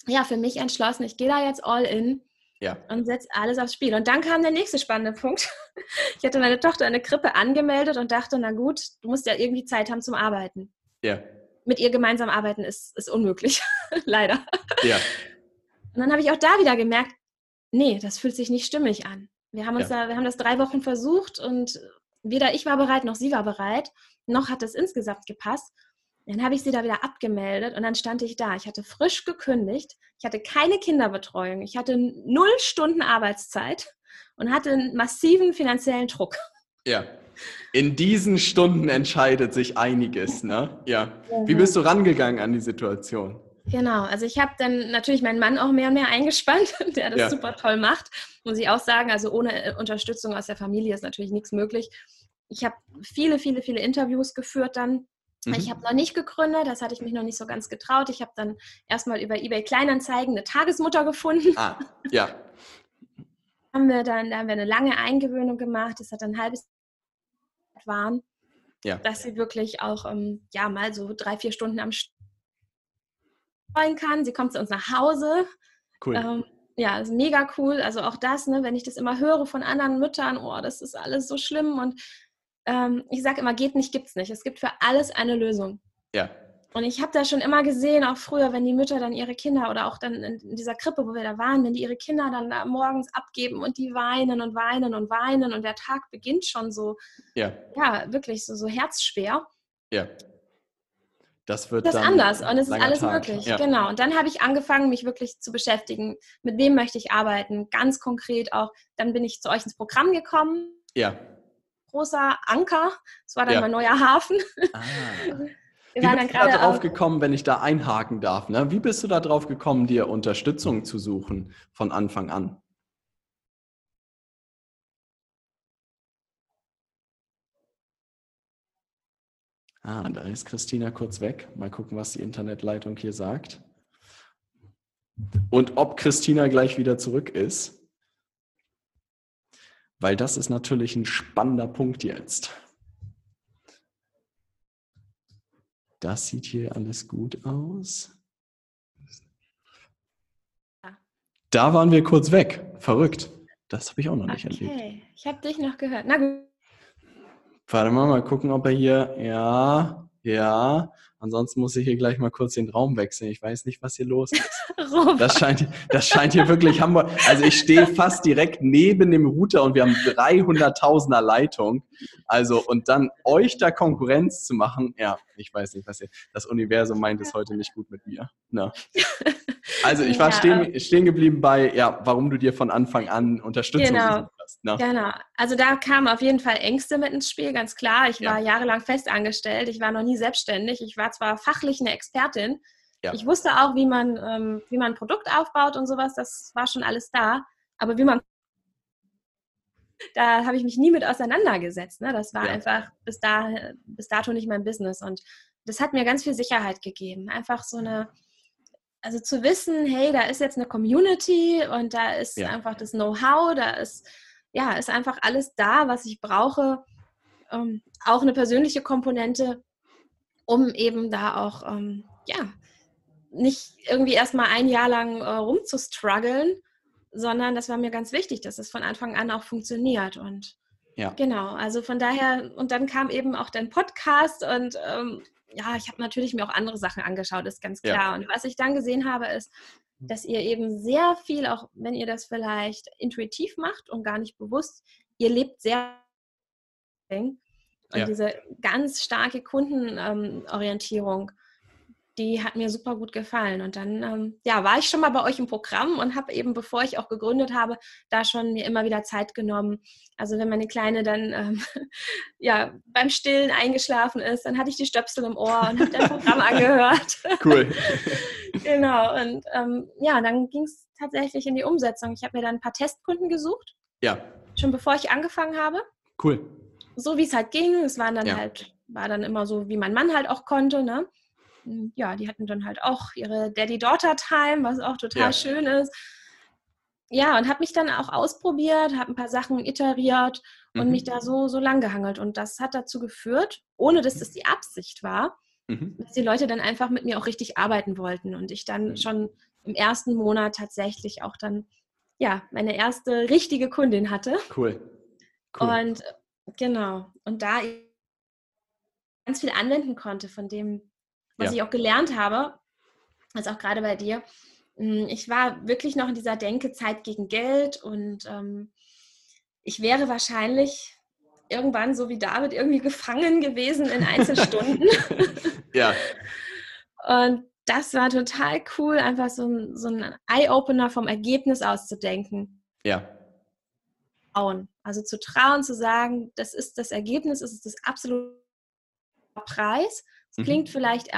ja für mich entschlossen, ich gehe da jetzt all in ja. und setze alles aufs Spiel. Und dann kam der nächste spannende Punkt. Ich hatte meine Tochter in eine Krippe angemeldet und dachte, na gut, du musst ja irgendwie Zeit haben zum Arbeiten. Ja. Mit ihr gemeinsam arbeiten ist, ist unmöglich, leider. Ja. Und dann habe ich auch da wieder gemerkt, nee, das fühlt sich nicht stimmig an. Wir haben uns ja. da, wir haben das drei Wochen versucht und weder ich war bereit noch sie war bereit, noch hat es insgesamt gepasst. Dann habe ich sie da wieder abgemeldet und dann stand ich da. Ich hatte frisch gekündigt, ich hatte keine Kinderbetreuung, ich hatte null Stunden Arbeitszeit und hatte einen massiven finanziellen Druck. Ja. In diesen Stunden entscheidet sich einiges, ne? Ja. Wie bist du rangegangen an die Situation? Genau, also ich habe dann natürlich meinen Mann auch mehr und mehr eingespannt, der das ja. super toll macht, muss ich auch sagen. Also ohne äh, Unterstützung aus der Familie ist natürlich nichts möglich. Ich habe viele, viele, viele Interviews geführt dann. Mhm. Ich habe noch nicht gegründet, das hatte ich mich noch nicht so ganz getraut. Ich habe dann erstmal über eBay Kleinanzeigen eine Tagesmutter gefunden. Ah, ja. haben wir dann, da haben wir eine lange Eingewöhnung gemacht. Das hat ein halbes Jahr waren, ja. dass sie wirklich auch ähm, ja mal so drei, vier Stunden am Stück freuen kann. Sie kommt zu uns nach Hause. Cool. Ähm, ja, ist mega cool. Also auch das, ne, wenn ich das immer höre von anderen Müttern, oh, das ist alles so schlimm. Und ähm, ich sage immer, geht nicht, gibt's nicht. Es gibt für alles eine Lösung. Ja. Und ich habe da schon immer gesehen, auch früher, wenn die Mütter dann ihre Kinder oder auch dann in dieser Krippe, wo wir da waren, wenn die ihre Kinder dann da morgens abgeben und die weinen und weinen und weinen und der Tag beginnt schon so, ja, ja wirklich so, so herzschwer. Ja. Das wird das ist anders und es ist alles Tag. möglich. Ja. Genau. Und dann habe ich angefangen, mich wirklich zu beschäftigen. Mit wem möchte ich arbeiten? Ganz konkret auch. Dann bin ich zu euch ins Programm gekommen. Ja. Großer Anker. Das war dann ja. mein neuer Hafen. Ah. Wir Wie bist du da drauf gekommen, wenn ich da einhaken darf? Ne? Wie bist du da drauf gekommen, dir Unterstützung zu suchen von Anfang an? Ah, da ist Christina kurz weg. Mal gucken, was die Internetleitung hier sagt. Und ob Christina gleich wieder zurück ist. Weil das ist natürlich ein spannender Punkt jetzt. Das sieht hier alles gut aus. Da waren wir kurz weg. Verrückt. Das habe ich auch noch nicht okay. erlebt. Ich habe dich noch gehört. Na gut. Warte mal, mal gucken, ob er hier, ja, ja. Ansonsten muss ich hier gleich mal kurz den Raum wechseln. Ich weiß nicht, was hier los ist. das scheint, das scheint hier wirklich Hamburg. Also ich stehe fast direkt neben dem Router und wir haben 300.000er Leitung. Also und dann euch da Konkurrenz zu machen, ja, ich weiß nicht, was hier. Das Universum meint es heute nicht gut mit mir. Na. Also ich war ja, stehen, stehen geblieben bei, ja, warum du dir von Anfang an Unterstützung genau. Hast. Ne? Genau. Also da kamen auf jeden Fall Ängste mit ins Spiel, ganz klar. Ich war ja. jahrelang festangestellt. Ich war noch nie selbstständig. Ich war zwar fachlich eine Expertin. Ja. Ich wusste auch, wie man, ähm, wie man ein Produkt aufbaut und sowas. Das war schon alles da. Aber wie man da habe ich mich nie mit auseinandergesetzt. Ne? Das war ja. einfach bis, da, bis dato nicht mein Business. Und das hat mir ganz viel Sicherheit gegeben. Einfach so eine, also zu wissen, hey, da ist jetzt eine Community und da ist ja. einfach das Know-how, da ist ja, ist einfach alles da, was ich brauche. Ähm, auch eine persönliche Komponente, um eben da auch, ähm, ja, nicht irgendwie erstmal ein Jahr lang äh, rumzustruggeln, sondern das war mir ganz wichtig, dass es von Anfang an auch funktioniert. Und ja. genau, also von daher, und dann kam eben auch dein Podcast und ähm, ja, ich habe natürlich mir auch andere Sachen angeschaut, ist ganz klar. Ja. Und was ich dann gesehen habe, ist, dass ihr eben sehr viel, auch wenn ihr das vielleicht intuitiv macht und gar nicht bewusst, ihr lebt sehr und ja. diese ganz starke Kundenorientierung. Ähm, die hat mir super gut gefallen. Und dann ähm, ja, war ich schon mal bei euch im Programm und habe eben, bevor ich auch gegründet habe, da schon mir immer wieder Zeit genommen. Also wenn meine Kleine dann ähm, ja, beim Stillen eingeschlafen ist, dann hatte ich die Stöpsel im Ohr und habe das Programm angehört. Cool. genau. Und ähm, ja, dann ging es tatsächlich in die Umsetzung. Ich habe mir dann ein paar Testkunden gesucht. Ja. Schon bevor ich angefangen habe. Cool. So wie es halt ging. Es waren dann ja. halt, war dann immer so, wie mein Mann halt auch konnte, ne? ja, die hatten dann halt auch ihre Daddy-Daughter-Time, was auch total ja. schön ist. Ja, und habe mich dann auch ausprobiert, habe ein paar Sachen iteriert und mhm. mich da so, so lang gehangelt. Und das hat dazu geführt, ohne dass das die Absicht war, mhm. dass die Leute dann einfach mit mir auch richtig arbeiten wollten. Und ich dann mhm. schon im ersten Monat tatsächlich auch dann, ja, meine erste richtige Kundin hatte. Cool. cool. Und genau, und da ganz viel anwenden konnte von dem, was ja. ich auch gelernt habe, also auch gerade bei dir, hm, ich war wirklich noch in dieser Denke Zeit gegen Geld und ähm, ich wäre wahrscheinlich irgendwann so wie David irgendwie gefangen gewesen in Einzelstunden. ja. Und das war total cool, einfach so ein, so ein Eye-Opener vom Ergebnis auszudenken. Ja. Also zu trauen, zu sagen, das ist das Ergebnis, das ist das absolute Preis es mhm. klingt vielleicht,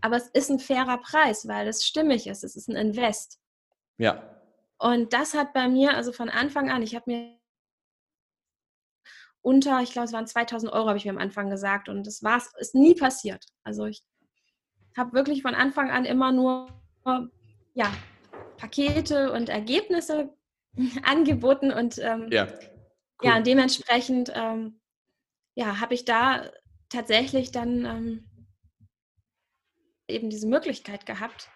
aber es ist ein fairer Preis, weil es stimmig ist. Es ist ein Invest. Ja. Und das hat bei mir, also von Anfang an, ich habe mir unter, ich glaube, es waren 2000 Euro, habe ich mir am Anfang gesagt. Und das war ist nie passiert. Also ich habe wirklich von Anfang an immer nur ja, Pakete und Ergebnisse angeboten und ähm, ja, cool. ja, dementsprechend ähm, ja, habe ich da tatsächlich dann ähm, eben diese Möglichkeit gehabt,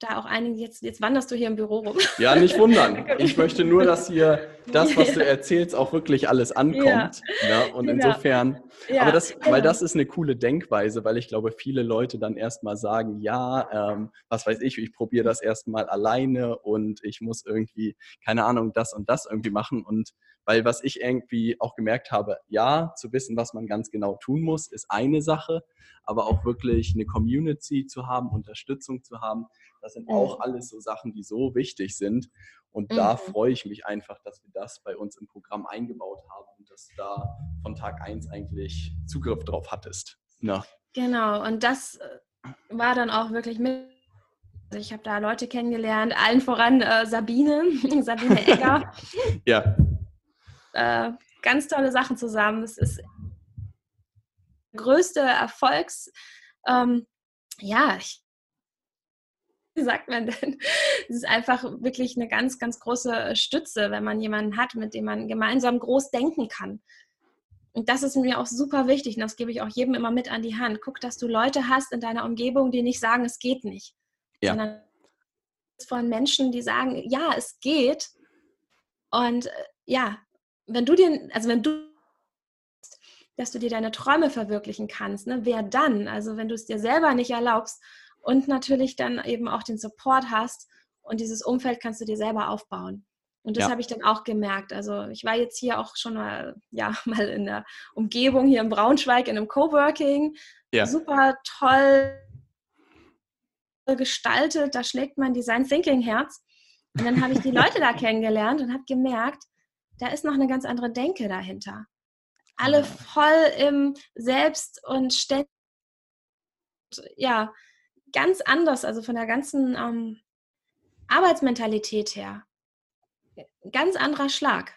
da auch einige, jetzt, jetzt wanderst du hier im Büro rum. Ja, nicht wundern. Ich möchte nur, dass hier das, was du erzählst, auch wirklich alles ankommt. Ja. ja und genau. insofern, ja, aber das, genau. weil das ist eine coole Denkweise, weil ich glaube, viele Leute dann erstmal sagen, ja, ähm, was weiß ich, ich probiere das erstmal alleine und ich muss irgendwie, keine Ahnung, das und das irgendwie machen. Und weil was ich irgendwie auch gemerkt habe, ja, zu wissen, was man ganz genau tun muss, ist eine Sache, aber auch wirklich eine Community zu haben, Unterstützung zu haben, das sind auch alles so Sachen, die so wichtig sind. Und da mhm. freue ich mich einfach, dass wir das bei uns im Programm eingebaut haben und dass du da von Tag 1 eigentlich Zugriff drauf hattest. Na. Genau, und das äh, war dann auch wirklich mit. Also ich habe da Leute kennengelernt, allen voran äh, Sabine, Sabine Egger. ja. Äh, ganz tolle Sachen zusammen. Es ist größte Erfolgs, ähm, ja, ich wie sagt man denn? Es ist einfach wirklich eine ganz, ganz große Stütze, wenn man jemanden hat, mit dem man gemeinsam groß denken kann. Und das ist mir auch super wichtig und das gebe ich auch jedem immer mit an die Hand. Guck, dass du Leute hast in deiner Umgebung, die nicht sagen, es geht nicht, ja. sondern von Menschen, die sagen, ja, es geht. Und äh, ja, wenn du dir, also wenn du, dass du dir deine Träume verwirklichen kannst, ne, wer dann? Also wenn du es dir selber nicht erlaubst und natürlich dann eben auch den Support hast und dieses Umfeld kannst du dir selber aufbauen. Und das ja. habe ich dann auch gemerkt. Also ich war jetzt hier auch schon mal, ja, mal in der Umgebung hier in Braunschweig in einem Coworking. Ja. Super toll gestaltet. Da schlägt mein Design Thinking Herz. Und dann habe ich die Leute da kennengelernt und habe gemerkt, da ist noch eine ganz andere Denke dahinter. Alle voll im Selbst und ständig, ja, ganz anders, also von der ganzen ähm, Arbeitsmentalität her. Ganz anderer Schlag.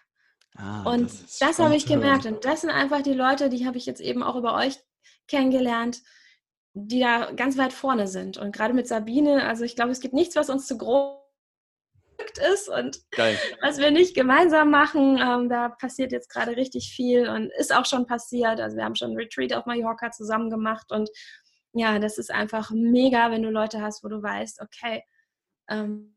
Ah, und das, das habe ich gemerkt. Und das sind einfach die Leute, die habe ich jetzt eben auch über euch kennengelernt, die da ganz weit vorne sind. Und gerade mit Sabine, also ich glaube, es gibt nichts, was uns zu groß ist und Geil. was wir nicht gemeinsam machen. Ähm, da passiert jetzt gerade richtig viel und ist auch schon passiert. Also wir haben schon ein Retreat auf Mallorca zusammen gemacht und ja, das ist einfach mega, wenn du Leute hast, wo du weißt, okay, ähm,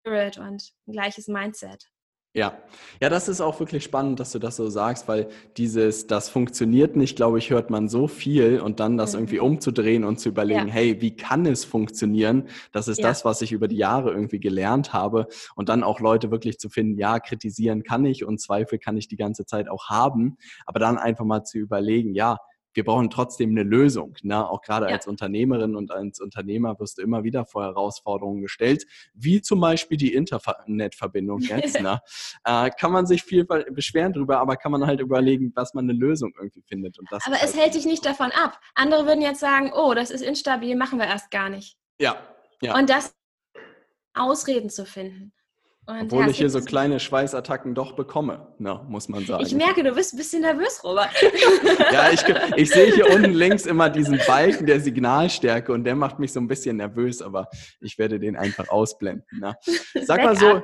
Spirit und ein gleiches Mindset. Ja, ja, das ist auch wirklich spannend, dass du das so sagst, weil dieses, das funktioniert nicht, glaube ich, hört man so viel und dann das mhm. irgendwie umzudrehen und zu überlegen, ja. hey, wie kann es funktionieren? Das ist ja. das, was ich über die Jahre irgendwie gelernt habe und dann auch Leute wirklich zu finden, ja, kritisieren kann ich und Zweifel kann ich die ganze Zeit auch haben, aber dann einfach mal zu überlegen, ja, wir brauchen trotzdem eine Lösung. Ne? Auch gerade ja. als Unternehmerin und als Unternehmer wirst du immer wieder vor Herausforderungen gestellt, wie zum Beispiel die Internetverbindung jetzt. ne? äh, kann man sich viel beschweren drüber, aber kann man halt überlegen, was man eine Lösung irgendwie findet. aber es halt hält dich nicht davon ab. Andere würden jetzt sagen, oh, das ist instabil, machen wir erst gar nicht. Ja. ja. Und das Ausreden zu finden. Und Obwohl ich hier so kleine Schweißattacken doch bekomme, ne, muss man sagen. Ich merke, du bist ein bisschen nervös, Robert. ja, ich, ich sehe hier unten links immer diesen Balken der Signalstärke und der macht mich so ein bisschen nervös, aber ich werde den einfach ausblenden. Ne? Sag mal so,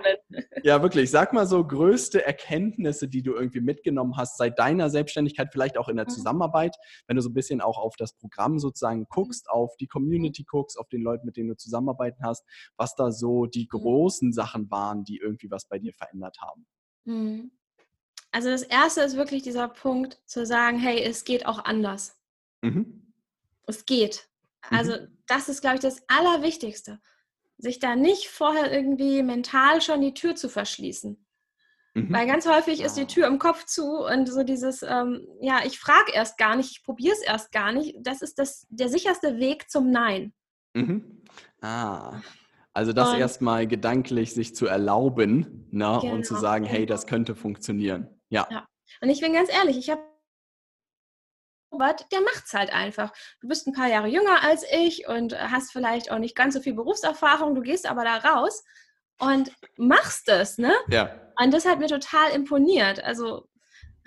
ja wirklich, sag mal so größte Erkenntnisse, die du irgendwie mitgenommen hast seit deiner Selbstständigkeit, vielleicht auch in der mhm. Zusammenarbeit, wenn du so ein bisschen auch auf das Programm sozusagen guckst, auf die Community guckst, auf den Leuten, mit denen du zusammenarbeiten hast, was da so die mhm. großen Sachen waren, die irgendwie was bei dir verändert haben? Mhm. Also das erste ist wirklich dieser Punkt zu sagen, hey, es geht auch anders. Mhm. Es geht. Also mhm. das ist, glaube ich, das Allerwichtigste. Sich da nicht vorher irgendwie mental schon die Tür zu verschließen. Mhm. Weil ganz häufig ist die Tür im Kopf zu und so dieses, ähm, ja, ich frage erst gar nicht, ich probiere es erst gar nicht. Das ist das, der sicherste Weg zum Nein. Mhm. Ah, also das erstmal gedanklich sich zu erlauben ne, genau, und zu genau, sagen, hey, das könnte funktionieren. Ja. ja. Und ich bin ganz ehrlich, ich habe Robert, der macht es halt einfach. Du bist ein paar Jahre jünger als ich und hast vielleicht auch nicht ganz so viel Berufserfahrung, du gehst aber da raus und machst es, ne? Ja. Und das hat mir total imponiert. Also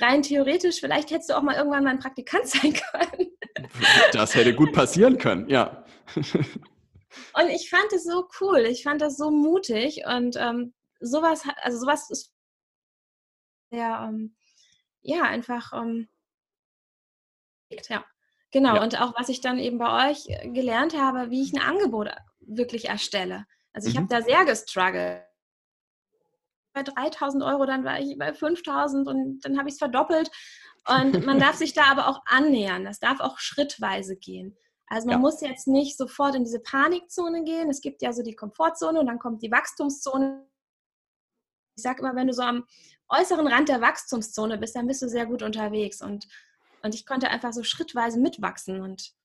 rein theoretisch, vielleicht hättest du auch mal irgendwann mal ein Praktikant sein können. Das hätte gut passieren können, ja. Und ich fand es so cool, ich fand das so mutig und ähm, sowas, also sowas ist ja, ähm, ja einfach, ähm, ja, genau. Ja. Und auch was ich dann eben bei euch gelernt habe, wie ich ein Angebot wirklich erstelle. Also ich mhm. habe da sehr gestruggelt. Bei 3000 Euro, dann war ich bei 5000 und dann habe ich es verdoppelt. Und man darf sich da aber auch annähern. Das darf auch schrittweise gehen. Also man ja. muss jetzt nicht sofort in diese Panikzone gehen. Es gibt ja so die Komfortzone und dann kommt die Wachstumszone. Ich sage immer, wenn du so am äußeren Rand der Wachstumszone bist, dann bist du sehr gut unterwegs. Und, und ich konnte einfach so schrittweise mitwachsen. Und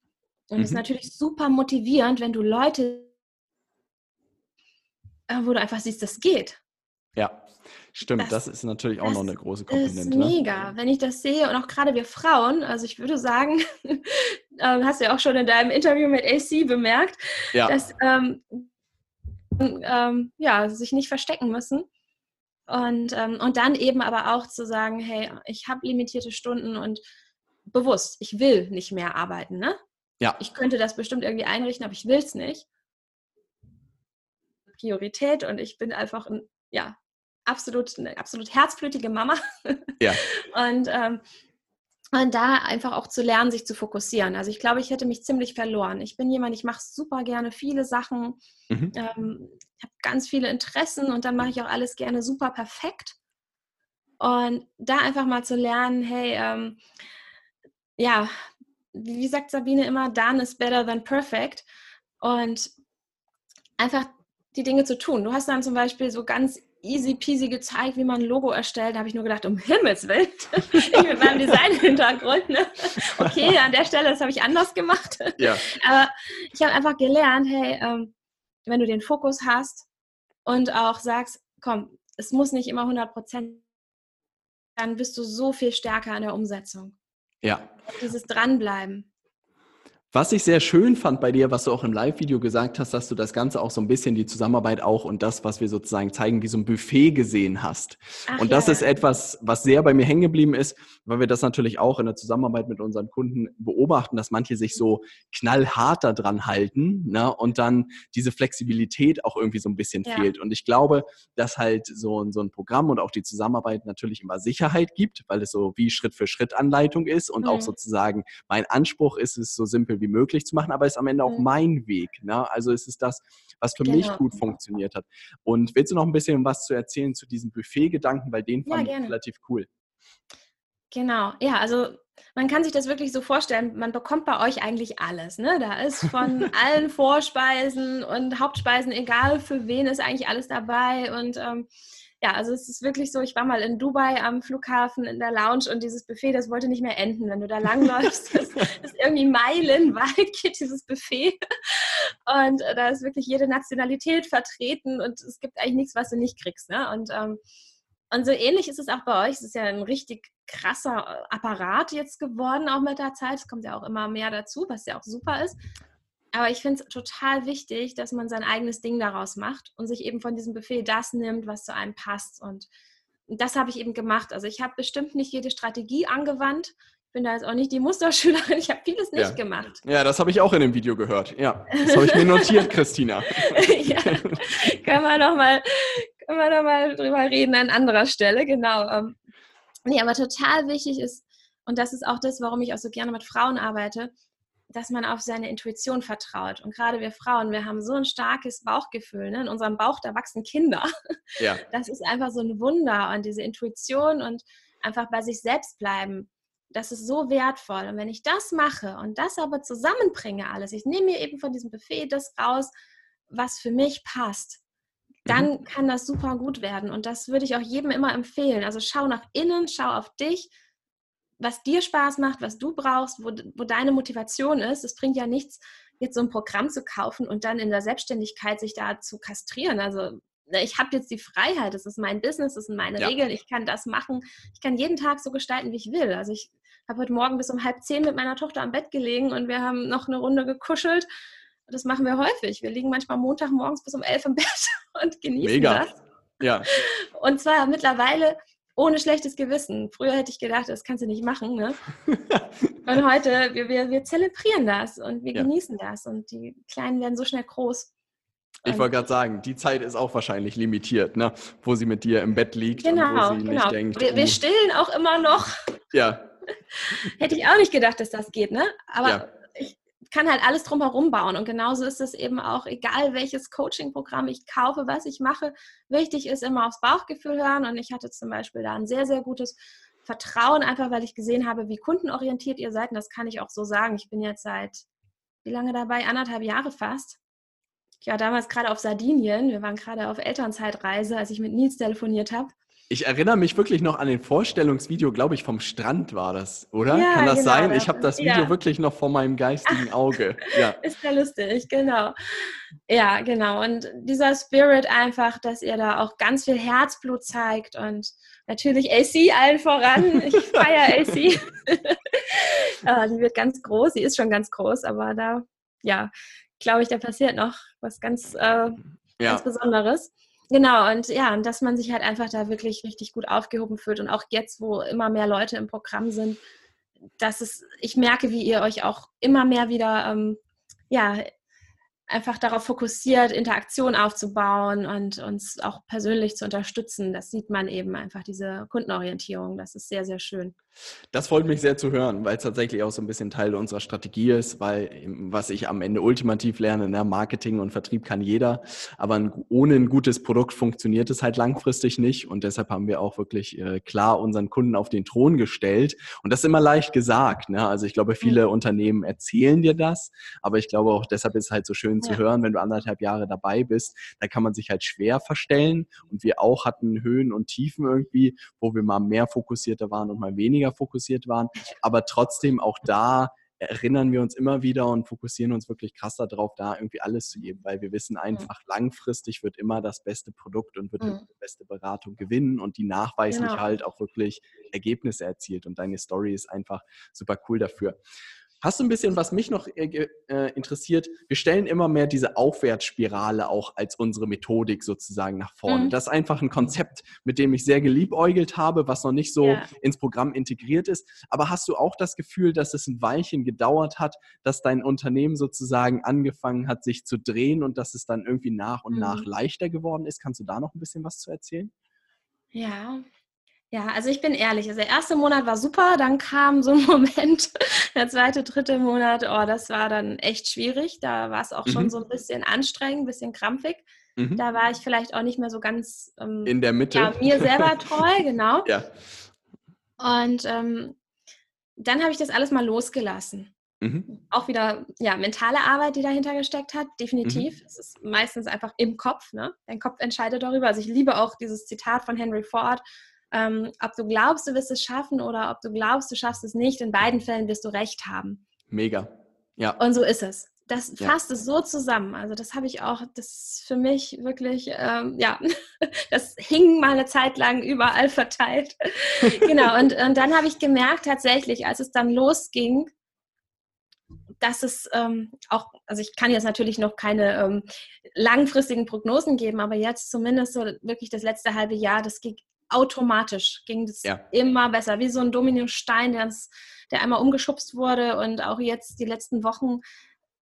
es mhm. ist natürlich super motivierend, wenn du Leute, äh, wo du einfach siehst, das geht. Ja. Stimmt, das, das, ist natürlich auch noch eine große Komponente. Das ist mega, wenn ich das sehe und auch gerade wir Frauen, also ich würde sagen, ähm, hast du ja auch schon in deinem Interview mit AC bemerkt, ja. dass ähm, ähm, ja, sich nicht verstecken müssen. Und, ähm, und dann eben aber auch zu sagen, hey, ich habe limitierte Stunden und bewusst, ich will nicht mehr arbeiten. Ne? Ja. Ich könnte das bestimmt irgendwie einrichten, aber ich will es nicht. Priorität und ich bin einfach ein, ja, absolut, eine absolut herzblütige Mama. Ja. und, ähm, und da einfach auch zu lernen, sich zu fokussieren. Also ich glaube, ich hätte mich ziemlich verloren. Ich bin jemand, ich mache super gerne viele Sachen, mhm. ähm, habe ganz viele Interessen und dann mache ich auch alles gerne super perfekt. Und da einfach mal zu lernen, hey, ähm, ja, wie sagt Sabine immer, done is better than perfect. Und einfach die Dinge zu tun. Du hast dann zum Beispiel so ganz easy peasy gezeigt, wie man ein Logo erstellt. Da habe ich nur gedacht, um Himmels Willen, ich mit meinem Design-Hintergrund. Ne? Okay, an der Stelle, das habe ich anders gemacht. Ja. Aber ich habe einfach gelernt, hey, ähm, wenn du den Fokus hast und auch sagst, komm, es muss nicht immer 100 Prozent, dann bist du so viel stärker an der Umsetzung. Ja. Dieses Dranbleiben. Was ich sehr schön fand bei dir, was du auch im Live-Video gesagt hast, dass du das Ganze auch so ein bisschen die Zusammenarbeit auch und das, was wir sozusagen zeigen, wie so ein Buffet gesehen hast. Ach, und das ja. ist etwas, was sehr bei mir hängen geblieben ist, weil wir das natürlich auch in der Zusammenarbeit mit unseren Kunden beobachten, dass manche sich so knallhart daran halten ne, und dann diese Flexibilität auch irgendwie so ein bisschen ja. fehlt. Und ich glaube, dass halt so, so ein Programm und auch die Zusammenarbeit natürlich immer Sicherheit gibt, weil es so wie Schritt für Schritt Anleitung ist und mhm. auch sozusagen mein Anspruch ist es so simpel wie möglich zu machen, aber es ist am Ende auch mhm. mein Weg. Ne? Also es ist das, was für genau. mich gut funktioniert hat. Und willst du noch ein bisschen was zu erzählen zu diesem Buffet-Gedanken, weil den fand ja, ich relativ cool. Genau, ja, also man kann sich das wirklich so vorstellen, man bekommt bei euch eigentlich alles. Ne? Da ist von allen Vorspeisen und Hauptspeisen, egal für wen, ist eigentlich alles dabei. Und ähm, ja, also es ist wirklich so, ich war mal in Dubai am Flughafen in der Lounge und dieses Buffet, das wollte nicht mehr enden. Wenn du da langläufst, das ist irgendwie meilenweit geht dieses Buffet. Und äh, da ist wirklich jede Nationalität vertreten und es gibt eigentlich nichts, was du nicht kriegst. Ne? Und, ähm, und so ähnlich ist es auch bei euch. Es ist ja ein richtig krasser Apparat jetzt geworden, auch mit der Zeit. Es kommt ja auch immer mehr dazu, was ja auch super ist. Aber ich finde es total wichtig, dass man sein eigenes Ding daraus macht und sich eben von diesem Buffet das nimmt, was zu einem passt. Und das habe ich eben gemacht. Also ich habe bestimmt nicht jede Strategie angewandt. Ich bin da jetzt auch nicht die Musterschülerin. Ich habe vieles nicht ja. gemacht. Ja, das habe ich auch in dem Video gehört. Ja, das habe ich mir notiert, Christina. ja, können wir nochmal noch drüber reden an anderer Stelle. Genau. Ähm, nee, aber total wichtig ist, und das ist auch das, warum ich auch so gerne mit Frauen arbeite, dass man auf seine Intuition vertraut. Und gerade wir Frauen, wir haben so ein starkes Bauchgefühl. Ne? In unserem Bauch, da wachsen Kinder. Ja. Das ist einfach so ein Wunder. Und diese Intuition und einfach bei sich selbst bleiben, das ist so wertvoll. Und wenn ich das mache und das aber zusammenbringe alles, ich nehme mir eben von diesem Buffet das raus, was für mich passt, dann mhm. kann das super gut werden. Und das würde ich auch jedem immer empfehlen. Also schau nach innen, schau auf dich, was dir Spaß macht, was du brauchst, wo, wo deine Motivation ist. Es bringt ja nichts, jetzt so ein Programm zu kaufen und dann in der Selbstständigkeit sich da zu kastrieren. Also ne, ich habe jetzt die Freiheit, das ist mein Business, das sind meine ja. Regeln, ich kann das machen, ich kann jeden Tag so gestalten, wie ich will. Also ich habe heute Morgen bis um halb zehn mit meiner Tochter am Bett gelegen und wir haben noch eine Runde gekuschelt. Das machen wir häufig. Wir liegen manchmal Montagmorgens bis um elf im Bett und genießen Mega. das. Ja. Und zwar mittlerweile ohne schlechtes Gewissen. Früher hätte ich gedacht, das kannst du nicht machen. Ne? und heute, wir, wir, wir zelebrieren das und wir ja. genießen das. Und die Kleinen werden so schnell groß. Ich wollte gerade sagen, die Zeit ist auch wahrscheinlich limitiert, ne? wo sie mit dir im Bett liegt genau, und wo sie genau. nicht denkt. Wir, wir oh. stillen auch immer noch. Ja. Hätte ich auch nicht gedacht, dass das geht, ne? Aber ja kann halt alles drumherum bauen. Und genauso ist es eben auch, egal welches Coaching-Programm ich kaufe, was ich mache, wichtig ist immer aufs Bauchgefühl hören. Und ich hatte zum Beispiel da ein sehr, sehr gutes Vertrauen, einfach weil ich gesehen habe, wie kundenorientiert ihr seid. Und das kann ich auch so sagen. Ich bin jetzt seit, wie lange dabei? Anderthalb Jahre fast. Ich war damals gerade auf Sardinien. Wir waren gerade auf Elternzeitreise, als ich mit Nils telefoniert habe. Ich erinnere mich wirklich noch an den Vorstellungsvideo, glaube ich, vom Strand war das, oder? Ja, Kann das genau, sein? Ich habe das Video ja. wirklich noch vor meinem geistigen Auge. Ja. Ist ja lustig, genau. Ja, genau. Und dieser Spirit einfach, dass ihr da auch ganz viel Herzblut zeigt und natürlich AC allen voran. Ich feiere AC. die wird ganz groß, sie ist schon ganz groß, aber da, ja, glaube ich, da passiert noch was ganz, äh, ja. ganz Besonderes. Genau, und ja, und dass man sich halt einfach da wirklich richtig gut aufgehoben fühlt und auch jetzt, wo immer mehr Leute im Programm sind, dass es, ich merke, wie ihr euch auch immer mehr wieder ähm, ja, einfach darauf fokussiert, Interaktion aufzubauen und uns auch persönlich zu unterstützen. Das sieht man eben einfach, diese Kundenorientierung. Das ist sehr, sehr schön. Das freut mich sehr zu hören, weil es tatsächlich auch so ein bisschen Teil unserer Strategie ist, weil was ich am Ende ultimativ lerne, ne, Marketing und Vertrieb kann jeder, aber ohne ein gutes Produkt funktioniert es halt langfristig nicht und deshalb haben wir auch wirklich äh, klar unseren Kunden auf den Thron gestellt und das ist immer leicht gesagt. Ne? Also ich glaube, viele mhm. Unternehmen erzählen dir das, aber ich glaube auch deshalb ist es halt so schön ja. zu hören, wenn du anderthalb Jahre dabei bist, da kann man sich halt schwer verstellen und wir auch hatten Höhen und Tiefen irgendwie, wo wir mal mehr fokussierter waren und mal weniger weniger fokussiert waren. Aber trotzdem auch da erinnern wir uns immer wieder und fokussieren uns wirklich krass darauf, da irgendwie alles zu geben, weil wir wissen mhm. einfach, mhm. langfristig wird immer das beste Produkt und wird mhm. die beste Beratung gewinnen und die nachweislich genau. halt auch wirklich Ergebnisse erzielt. Und deine Story ist einfach super cool dafür. Hast du ein bisschen, was mich noch äh, äh, interessiert? Wir stellen immer mehr diese Aufwärtsspirale auch als unsere Methodik sozusagen nach vorne. Mhm. Das ist einfach ein Konzept, mit dem ich sehr geliebäugelt habe, was noch nicht so ja. ins Programm integriert ist. Aber hast du auch das Gefühl, dass es ein Weilchen gedauert hat, dass dein Unternehmen sozusagen angefangen hat, sich zu drehen und dass es dann irgendwie nach und mhm. nach leichter geworden ist? Kannst du da noch ein bisschen was zu erzählen? Ja, ja, also ich bin ehrlich. Also der erste Monat war super, dann kam so ein Moment, der zweite, dritte Monat, oh, das war dann echt schwierig. Da war es auch mhm. schon so ein bisschen anstrengend, ein bisschen krampfig. Mhm. Da war ich vielleicht auch nicht mehr so ganz ähm, in der Mitte. Ja, mir selber treu, genau. ja. Und ähm, dann habe ich das alles mal losgelassen. Mhm. Auch wieder ja, mentale Arbeit, die dahinter gesteckt hat, definitiv. Mhm. Es ist meistens einfach im Kopf. Ne? Dein Kopf entscheidet darüber. Also ich liebe auch dieses Zitat von Henry Ford, ähm, ob du glaubst, du wirst es schaffen oder ob du glaubst, du schaffst es nicht, in beiden Fällen wirst du recht haben. Mega. Ja. Und so ist es. Das fasst ja. es so zusammen. Also das habe ich auch, das ist für mich wirklich, ähm, ja, das hing mal eine Zeit lang überall verteilt. genau, und, und dann habe ich gemerkt tatsächlich, als es dann losging, dass es ähm, auch, also ich kann jetzt natürlich noch keine ähm, langfristigen Prognosen geben, aber jetzt zumindest so wirklich das letzte halbe Jahr, das ging automatisch ging das ja. immer besser, wie so ein Dominostein, der, der einmal umgeschubst wurde und auch jetzt die letzten Wochen,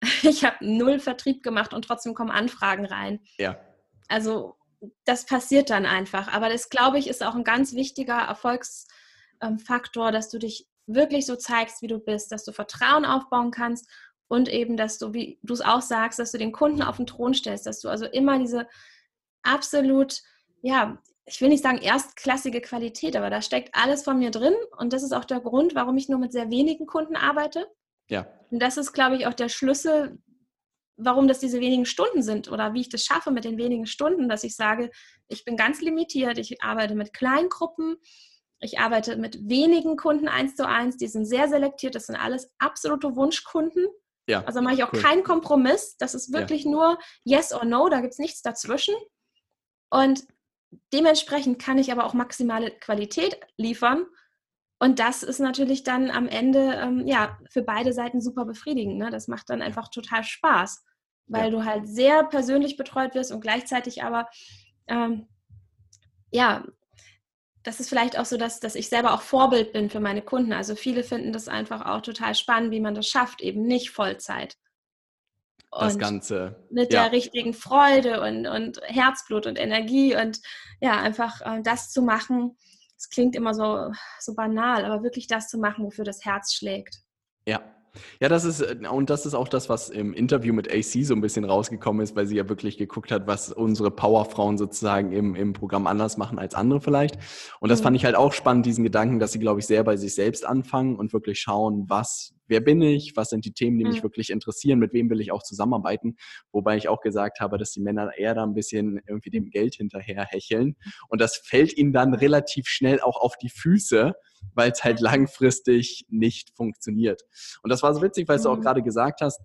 ich habe null Vertrieb gemacht und trotzdem kommen Anfragen rein. Ja. Also das passiert dann einfach. Aber das, glaube ich, ist auch ein ganz wichtiger Erfolgsfaktor, dass du dich wirklich so zeigst, wie du bist, dass du Vertrauen aufbauen kannst und eben, dass du, wie du es auch sagst, dass du den Kunden auf den Thron stellst, dass du also immer diese absolut, ja, ich will nicht sagen erstklassige Qualität, aber da steckt alles von mir drin und das ist auch der Grund, warum ich nur mit sehr wenigen Kunden arbeite. Ja. Und das ist, glaube ich, auch der Schlüssel, warum das diese wenigen Stunden sind oder wie ich das schaffe mit den wenigen Stunden, dass ich sage, ich bin ganz limitiert, ich arbeite mit Kleingruppen, ich arbeite mit wenigen Kunden eins zu eins, die sind sehr selektiert, das sind alles absolute Wunschkunden. Ja. Also mache ich auch cool. keinen Kompromiss, das ist wirklich ja. nur Yes or No, da gibt es nichts dazwischen. Und dementsprechend kann ich aber auch maximale Qualität liefern. Und das ist natürlich dann am Ende ähm, ja für beide Seiten super befriedigend. Ne? Das macht dann einfach total Spaß, weil ja. du halt sehr persönlich betreut wirst und gleichzeitig aber ähm, ja, das ist vielleicht auch so, dass, dass ich selber auch Vorbild bin für meine Kunden. Also viele finden das einfach auch total spannend, wie man das schafft, eben nicht Vollzeit das Ganze. Mit ja. der richtigen Freude und, und Herzblut und Energie und ja, einfach äh, das zu machen. Es klingt immer so, so banal, aber wirklich das zu machen, wofür das Herz schlägt. Ja, ja, das ist, äh, und das ist auch das, was im Interview mit AC so ein bisschen rausgekommen ist, weil sie ja wirklich geguckt hat, was unsere Powerfrauen sozusagen im, im Programm anders machen als andere vielleicht. Und das mhm. fand ich halt auch spannend, diesen Gedanken, dass sie, glaube ich, sehr bei sich selbst anfangen und wirklich schauen, was, wer bin ich, was sind die Themen, die mich mhm. wirklich interessieren, mit wem will ich auch zusammenarbeiten. Wobei ich auch gesagt habe, dass die Männer eher da ein bisschen irgendwie dem Geld hinterher hecheln. Und das fällt ihnen dann relativ schnell auch auf die Füße weil es halt langfristig nicht funktioniert. Und das war so witzig, weil du auch mhm. gerade gesagt hast,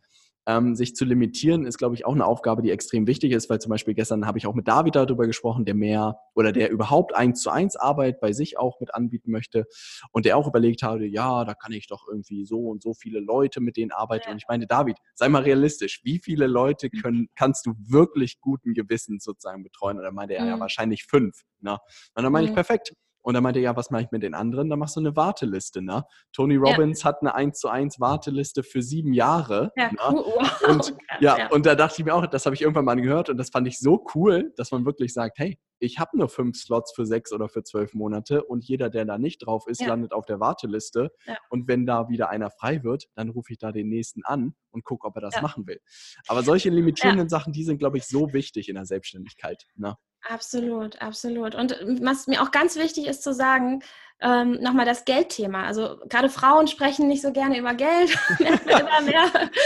ähm, sich zu limitieren ist, glaube ich, auch eine Aufgabe, die extrem wichtig ist, weil zum Beispiel gestern habe ich auch mit David darüber gesprochen, der mehr oder der überhaupt eins zu eins Arbeit bei sich auch mit anbieten möchte und der auch überlegt hatte, ja, da kann ich doch irgendwie so und so viele Leute mit denen arbeiten. Ja. Und ich meine, David, sei mal realistisch, wie viele Leute mhm. können, kannst du wirklich guten Gewissens sozusagen betreuen? Und er meinte er, mhm. ja, wahrscheinlich fünf. Ne? Und dann meine mhm. ich, perfekt, und dann meinte er, ja, was mache ich mit den anderen? Dann machst du eine Warteliste, ne? Tony Robbins ja. hat eine 1 zu 1 Warteliste für sieben Jahre. Ja, ne? wow. und, ja, ja, und da dachte ich mir auch, das habe ich irgendwann mal gehört und das fand ich so cool, dass man wirklich sagt, hey, ich habe nur fünf Slots für sechs oder für zwölf Monate und jeder, der da nicht drauf ist, ja. landet auf der Warteliste. Ja. Und wenn da wieder einer frei wird, dann rufe ich da den nächsten an und gucke, ob er das ja. machen will. Aber solche limitierenden Sachen, die sind, glaube ich, so wichtig in der Selbstständigkeit. Ne? Absolut, absolut. Und was mir auch ganz wichtig ist zu sagen, ähm, nochmal das Geldthema. Also gerade Frauen sprechen nicht so gerne über Geld.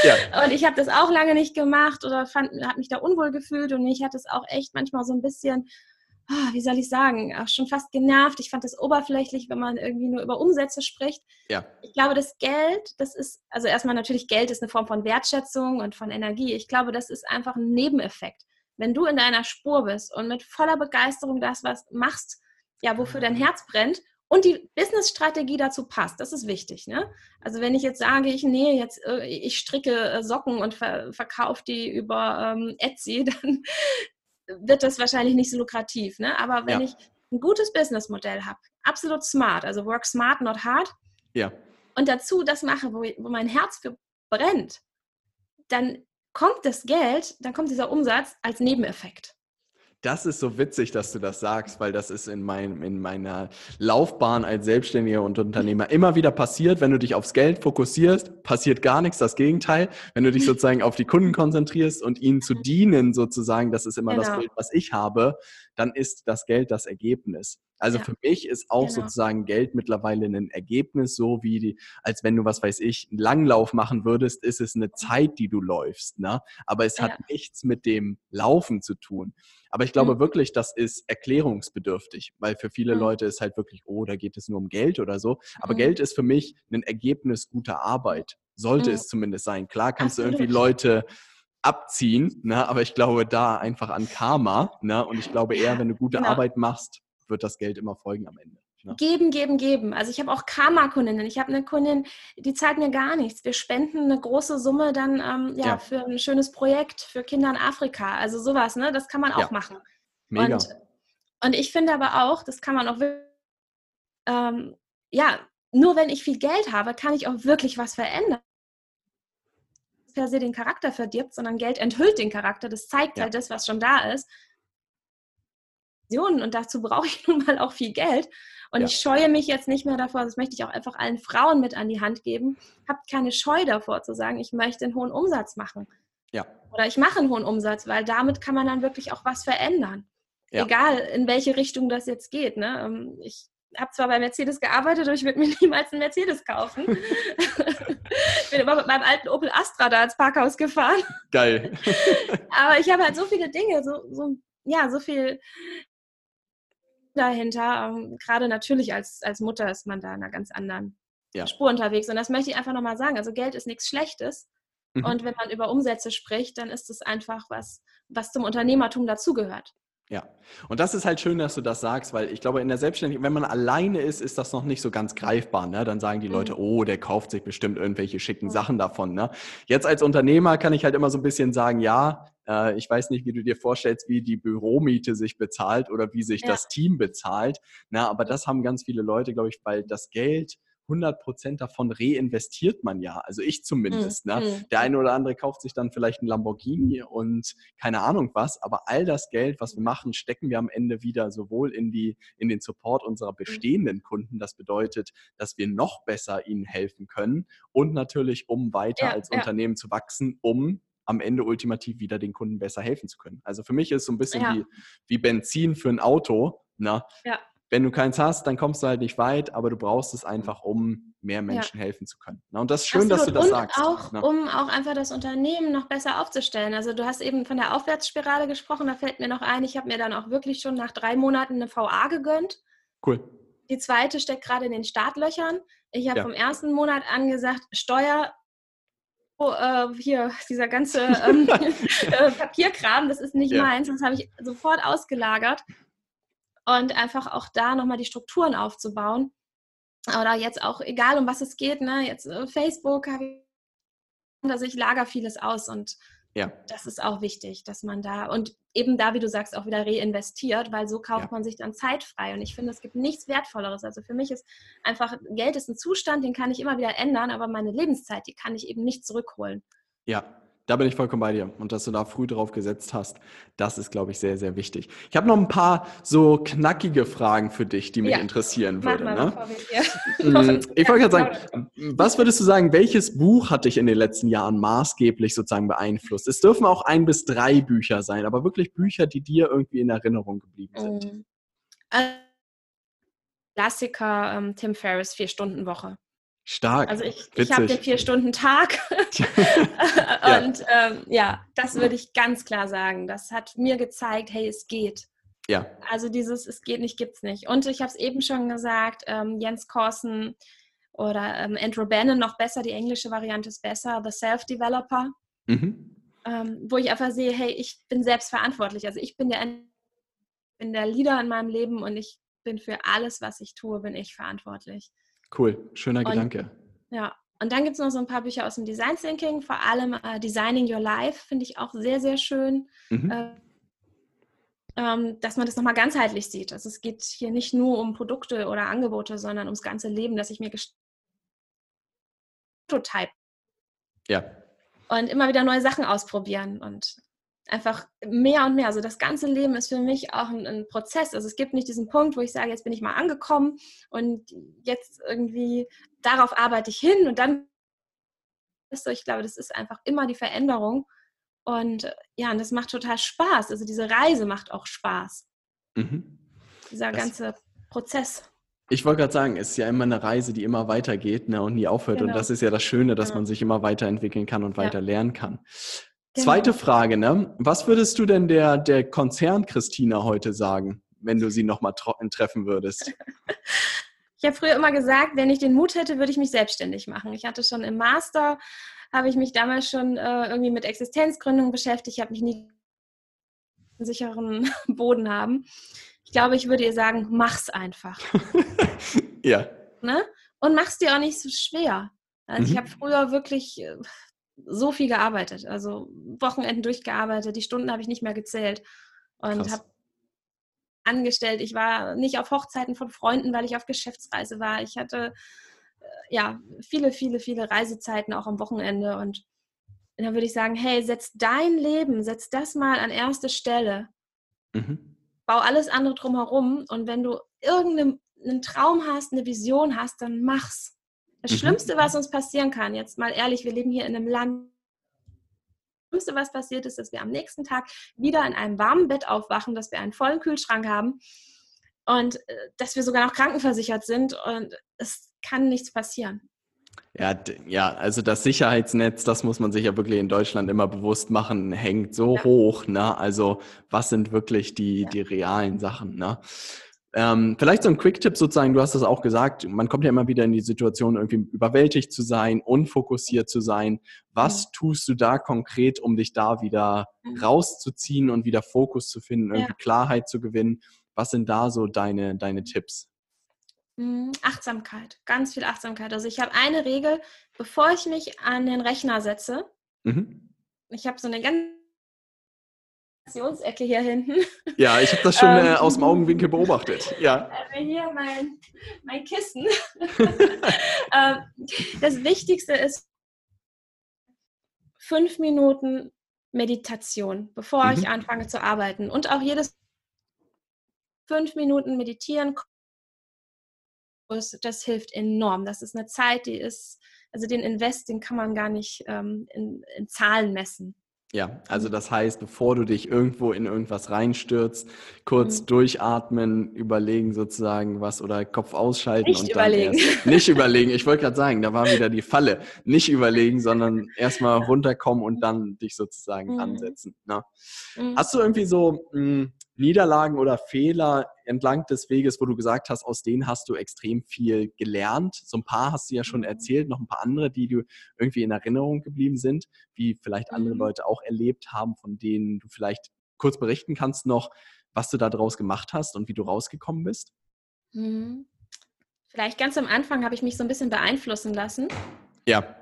Ja. Und ich habe das auch lange nicht gemacht oder habe mich da unwohl gefühlt und mich hat es auch echt manchmal so ein bisschen, oh, wie soll ich sagen, auch schon fast genervt. Ich fand das oberflächlich, wenn man irgendwie nur über Umsätze spricht. Ja. Ich glaube, das Geld, das ist, also erstmal natürlich Geld ist eine Form von Wertschätzung und von Energie. Ich glaube, das ist einfach ein Nebeneffekt wenn du in deiner Spur bist und mit voller Begeisterung das was machst, ja, wofür dein Herz brennt und die Business-Strategie dazu passt. Das ist wichtig. Ne? Also wenn ich jetzt sage, ich nähe jetzt, äh, ich stricke äh, Socken und ver verkaufe die über ähm, Etsy, dann wird das wahrscheinlich nicht so lukrativ. Ne? Aber wenn ja. ich ein gutes Businessmodell habe, absolut smart, also work smart, not hard, ja. und dazu das mache, wo, wo mein Herz für brennt, dann kommt das Geld, dann kommt dieser Umsatz als Nebeneffekt. Das ist so witzig, dass du das sagst, weil das ist in, mein, in meiner Laufbahn als Selbstständiger und Unternehmer immer wieder passiert. Wenn du dich aufs Geld fokussierst, passiert gar nichts, das Gegenteil. Wenn du dich sozusagen auf die Kunden konzentrierst und ihnen zu dienen, sozusagen, das ist immer genau. das Geld, was ich habe, dann ist das Geld das Ergebnis. Also ja. für mich ist auch genau. sozusagen Geld mittlerweile ein Ergebnis, so wie die, als wenn du, was weiß ich, einen Langlauf machen würdest, ist es eine Zeit, die du läufst. Ne? Aber es ja. hat nichts mit dem Laufen zu tun. Aber ich glaube mhm. wirklich, das ist erklärungsbedürftig, weil für viele mhm. Leute ist halt wirklich, oh, da geht es nur um Geld oder so. Aber mhm. Geld ist für mich ein Ergebnis guter Arbeit. Sollte es zumindest sein. Klar kannst Absolut. du irgendwie Leute abziehen, ne? aber ich glaube da einfach an Karma. Ne? Und ich glaube eher, wenn du gute genau. Arbeit machst, wird das Geld immer folgen am Ende. Ne? Geben, geben, geben. Also ich habe auch Karma-Kundinnen. Ich habe eine Kundin, die zahlt mir gar nichts. Wir spenden eine große Summe dann ähm, ja, ja, für ein schönes Projekt für Kinder in Afrika. Also sowas, ne? Das kann man auch ja. machen. Mega. Und, und ich finde aber auch, das kann man auch wirklich, ähm, ja, nur wenn ich viel Geld habe, kann ich auch wirklich was verändern per se den Charakter verdirbt, sondern Geld enthüllt den Charakter. Das zeigt ja. halt das, was schon da ist. Und dazu brauche ich nun mal auch viel Geld. Und ja. ich scheue mich jetzt nicht mehr davor, das möchte ich auch einfach allen Frauen mit an die Hand geben. Habt keine Scheu davor zu sagen, ich möchte einen hohen Umsatz machen. Ja. Oder ich mache einen hohen Umsatz, weil damit kann man dann wirklich auch was verändern. Ja. Egal, in welche Richtung das jetzt geht. Ne? Ähm, ich habe zwar bei Mercedes gearbeitet, aber ich würde mir niemals einen Mercedes kaufen. ich bin immer mit meinem alten Opel Astra da ins Parkhaus gefahren. Geil. aber ich habe halt so viele Dinge, so, so, ja, so viel dahinter. Ähm, gerade natürlich als, als Mutter ist man da in einer ganz anderen ja. Spur unterwegs. Und das möchte ich einfach nochmal sagen. Also Geld ist nichts Schlechtes. Mhm. Und wenn man über Umsätze spricht, dann ist es einfach was, was zum Unternehmertum dazugehört. Ja, und das ist halt schön, dass du das sagst, weil ich glaube, in der Selbstständigkeit, wenn man alleine ist, ist das noch nicht so ganz greifbar. Ne? Dann sagen die mhm. Leute, oh, der kauft sich bestimmt irgendwelche schicken Sachen davon. Ne? Jetzt als Unternehmer kann ich halt immer so ein bisschen sagen, ja, äh, ich weiß nicht, wie du dir vorstellst, wie die Büromiete sich bezahlt oder wie sich ja. das Team bezahlt. Na, aber das haben ganz viele Leute, glaube ich, weil das Geld 100 Prozent davon reinvestiert man ja. Also ich zumindest. Mhm. Ne? Mhm. Der eine oder andere kauft sich dann vielleicht ein Lamborghini und keine Ahnung was. Aber all das Geld, was wir machen, stecken wir am Ende wieder sowohl in die in den Support unserer mhm. bestehenden Kunden. Das bedeutet, dass wir noch besser ihnen helfen können und natürlich, um weiter ja, als ja. Unternehmen zu wachsen, um am Ende ultimativ wieder den Kunden besser helfen zu können. Also für mich ist es so ein bisschen ja. wie, wie Benzin für ein Auto. Na? Ja. Wenn du keins hast, dann kommst du halt nicht weit, aber du brauchst es einfach, um mehr Menschen ja. helfen zu können. Na, und das ist schön, Absolut. dass du das und sagst. Auch, um auch einfach das Unternehmen noch besser aufzustellen. Also du hast eben von der Aufwärtsspirale gesprochen, da fällt mir noch ein, ich habe mir dann auch wirklich schon nach drei Monaten eine VA gegönnt. Cool. Die zweite steckt gerade in den Startlöchern. Ich habe ja. vom ersten Monat an gesagt, Steuer äh, hier, dieser ganze ähm, äh, Papierkram, das ist nicht ja. meins, das habe ich sofort ausgelagert. Und einfach auch da nochmal die Strukturen aufzubauen. Oder jetzt auch, egal um was es geht, ne, jetzt äh, Facebook also ich lager vieles aus und ja. Das ist auch wichtig, dass man da und eben da, wie du sagst, auch wieder reinvestiert, weil so kauft ja. man sich dann Zeit frei. Und ich finde, es gibt nichts Wertvolleres. Also für mich ist einfach, Geld ist ein Zustand, den kann ich immer wieder ändern, aber meine Lebenszeit, die kann ich eben nicht zurückholen. Ja, da bin ich vollkommen bei dir. Und dass du da früh drauf gesetzt hast, das ist, glaube ich, sehr, sehr wichtig. Ich habe noch ein paar so knackige Fragen für dich, die mich ja. interessieren würden. Ne? Mm, ich wollte gerade sagen, was würdest du sagen, welches Buch hat dich in den letzten Jahren maßgeblich sozusagen beeinflusst? Es dürfen auch ein bis drei Bücher sein, aber wirklich Bücher, die dir irgendwie in Erinnerung geblieben sind. Mm. Klassiker ähm, Tim Ferriss, Vier-Stunden-Woche. Stark. Also ich, ich habe den Vier-Stunden-Tag. und ja. Ähm, ja, das würde ich ganz klar sagen. Das hat mir gezeigt, hey, es geht. Ja. Also dieses Es geht nicht, gibt's nicht. Und ich habe es eben schon gesagt, ähm, Jens Korsen oder ähm, Andrew Bannon, noch besser, die englische Variante ist besser, The Self-Developer. Mhm. Ähm, wo ich einfach sehe, hey, ich bin selbst verantwortlich. Also ich bin der, bin der Leader in meinem Leben und ich bin für alles, was ich tue, bin ich verantwortlich. Cool, schöner und, Gedanke. Ja, und dann gibt es noch so ein paar Bücher aus dem Design Thinking, vor allem äh, Designing Your Life finde ich auch sehr, sehr schön. Mhm. Äh, ähm, dass man das nochmal ganzheitlich sieht. Also es geht hier nicht nur um Produkte oder Angebote, sondern ums ganze Leben, dass ich mir Prototype. Ja. Und immer wieder neue Sachen ausprobieren und einfach mehr und mehr. Also das ganze Leben ist für mich auch ein, ein, Prozess. Also es gibt nicht diesen Punkt, wo ich sage, jetzt bin ich mal angekommen und jetzt irgendwie darauf arbeite ich hin und dann ist so, ich glaube, das ist einfach immer die Veränderung. Und ja, und das macht total Spaß. Also diese Reise macht auch Spaß. Mhm. Dieser das ganze Prozess. Ich wollte gerade sagen, es ist ja immer eine Reise, die immer weitergeht ne, und nie aufhört. Genau. Und das ist ja das Schöne, dass genau. man sich immer weiterentwickeln kann und weiter ja. lernen kann. Genau. Zweite Frage, ne? Was würdest du denn der, der Konzern Christina heute sagen, wenn du sie nochmal treffen würdest? ich habe früher immer gesagt, wenn ich den Mut hätte, würde ich mich selbstständig machen. Ich hatte schon im Master, habe ich mich damals schon äh, irgendwie mit Existenzgründung beschäftigt, ich habe mich nie einen sicheren Boden haben. Ich glaube, ich würde ihr sagen, mach's einfach. ja. Ne? Und mach's dir auch nicht so schwer. Also mhm. ich habe früher wirklich äh, so viel gearbeitet, also Wochenenden durchgearbeitet, die Stunden habe ich nicht mehr gezählt und habe angestellt. Ich war nicht auf Hochzeiten von Freunden, weil ich auf Geschäftsreise war. Ich hatte äh, ja viele, viele, viele Reisezeiten auch am Wochenende und dann würde ich sagen, hey, setz dein Leben, setz das mal an erste Stelle. Mhm. Bau alles andere drumherum und wenn du irgendeinen Traum hast, eine Vision hast, dann mach's. Das mhm. Schlimmste, was uns passieren kann, jetzt mal ehrlich, wir leben hier in einem Land, das Schlimmste, was passiert ist, dass wir am nächsten Tag wieder in einem warmen Bett aufwachen, dass wir einen vollen Kühlschrank haben und äh, dass wir sogar noch krankenversichert sind und es kann nichts passieren. Ja, ja, also das Sicherheitsnetz, das muss man sich ja wirklich in Deutschland immer bewusst machen, hängt so ja. hoch. Ne? Also was sind wirklich die, ja. die realen Sachen? Ne? Ähm, vielleicht so ein Quick-Tipp sozusagen, du hast das auch gesagt, man kommt ja immer wieder in die Situation, irgendwie überwältigt zu sein, unfokussiert zu sein. Was mhm. tust du da konkret, um dich da wieder mhm. rauszuziehen und wieder Fokus zu finden, irgendwie ja. Klarheit zu gewinnen? Was sind da so deine, deine Tipps? Mhm. Achtsamkeit, ganz viel Achtsamkeit. Also ich habe eine Regel, bevor ich mich an den Rechner setze, mhm. ich habe so eine ganz Ecke hier hinten. Ja, ich habe das schon äh, ähm, aus dem Augenwinkel beobachtet. Ja. Also hier mein, mein Kissen. Ähm, das Wichtigste ist fünf Minuten Meditation, bevor mhm. ich anfange zu arbeiten. Und auch jedes fünf Minuten meditieren, das hilft enorm. Das ist eine Zeit, die ist, also den Invest, den kann man gar nicht ähm, in, in Zahlen messen. Ja, also das heißt, bevor du dich irgendwo in irgendwas reinstürzt, kurz mhm. durchatmen, überlegen sozusagen was oder Kopf ausschalten nicht und überlegen. Erst, nicht überlegen. Ich wollte gerade sagen, da war wieder die Falle. Nicht überlegen, sondern erstmal runterkommen und dann dich sozusagen mhm. ansetzen. Ne? Mhm. Hast du irgendwie so mh, hm, Niederlagen oder Fehler entlang des Weges, wo du gesagt hast, aus denen hast du extrem viel gelernt? So ein paar hast du ja schon mhm. erzählt, noch ein paar andere, die du irgendwie in Erinnerung geblieben sind, wie vielleicht andere mhm. Leute auch erlebt haben, von denen du vielleicht kurz berichten kannst noch, was du da draus gemacht hast und wie du rausgekommen bist? Mhm. Vielleicht ganz am Anfang habe ich mich so ein bisschen beeinflussen lassen. Ja.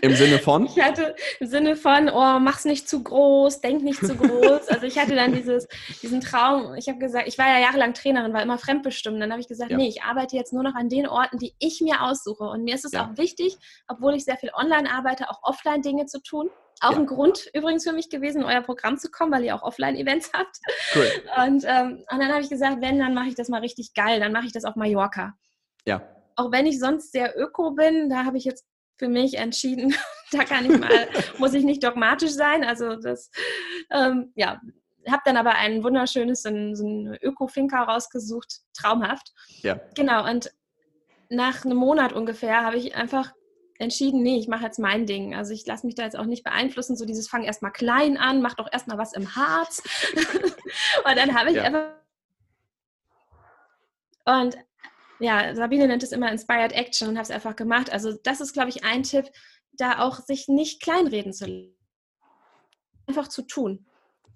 Im Sinne von? Ich hatte im Sinne von, oh, mach's nicht zu groß, denk nicht zu groß. Also ich hatte dann dieses, diesen Traum, ich habe gesagt, ich war ja jahrelang Trainerin, war immer fremdbestimmt. Dann habe ich gesagt, ja. nee, ich arbeite jetzt nur noch an den Orten, die ich mir aussuche. Und mir ist es ja. auch wichtig, obwohl ich sehr viel online arbeite, auch offline Dinge zu tun. Auch ja. ein Grund übrigens für mich gewesen, in euer Programm zu kommen, weil ihr auch Offline-Events habt. Cool. Und, ähm, und dann habe ich gesagt, wenn, dann mache ich das mal richtig geil. Dann mache ich das auf Mallorca. Ja. Auch wenn ich sonst sehr öko bin, da habe ich jetzt für mich entschieden. da kann ich mal, muss ich nicht dogmatisch sein. Also das, ähm, ja, habe dann aber ein wunderschönes, so ein, Öko-Finca rausgesucht, traumhaft. Ja. Genau, und nach einem Monat ungefähr habe ich einfach entschieden, nee, ich mache jetzt mein Ding. Also ich lasse mich da jetzt auch nicht beeinflussen, so dieses fang erstmal klein an, mach doch erstmal was im Harz. und dann habe ich ja. einfach und ja, Sabine nennt es immer Inspired Action und habe es einfach gemacht. Also das ist, glaube ich, ein Tipp, da auch sich nicht kleinreden zu Einfach zu tun.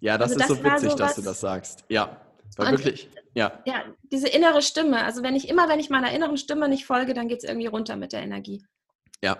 Ja, das also ist das so witzig, so dass du das sagst. Ja. Weil wirklich, ja. Ja, diese innere Stimme. Also wenn ich immer, wenn ich meiner inneren Stimme nicht folge, dann geht es irgendwie runter mit der Energie. Ja,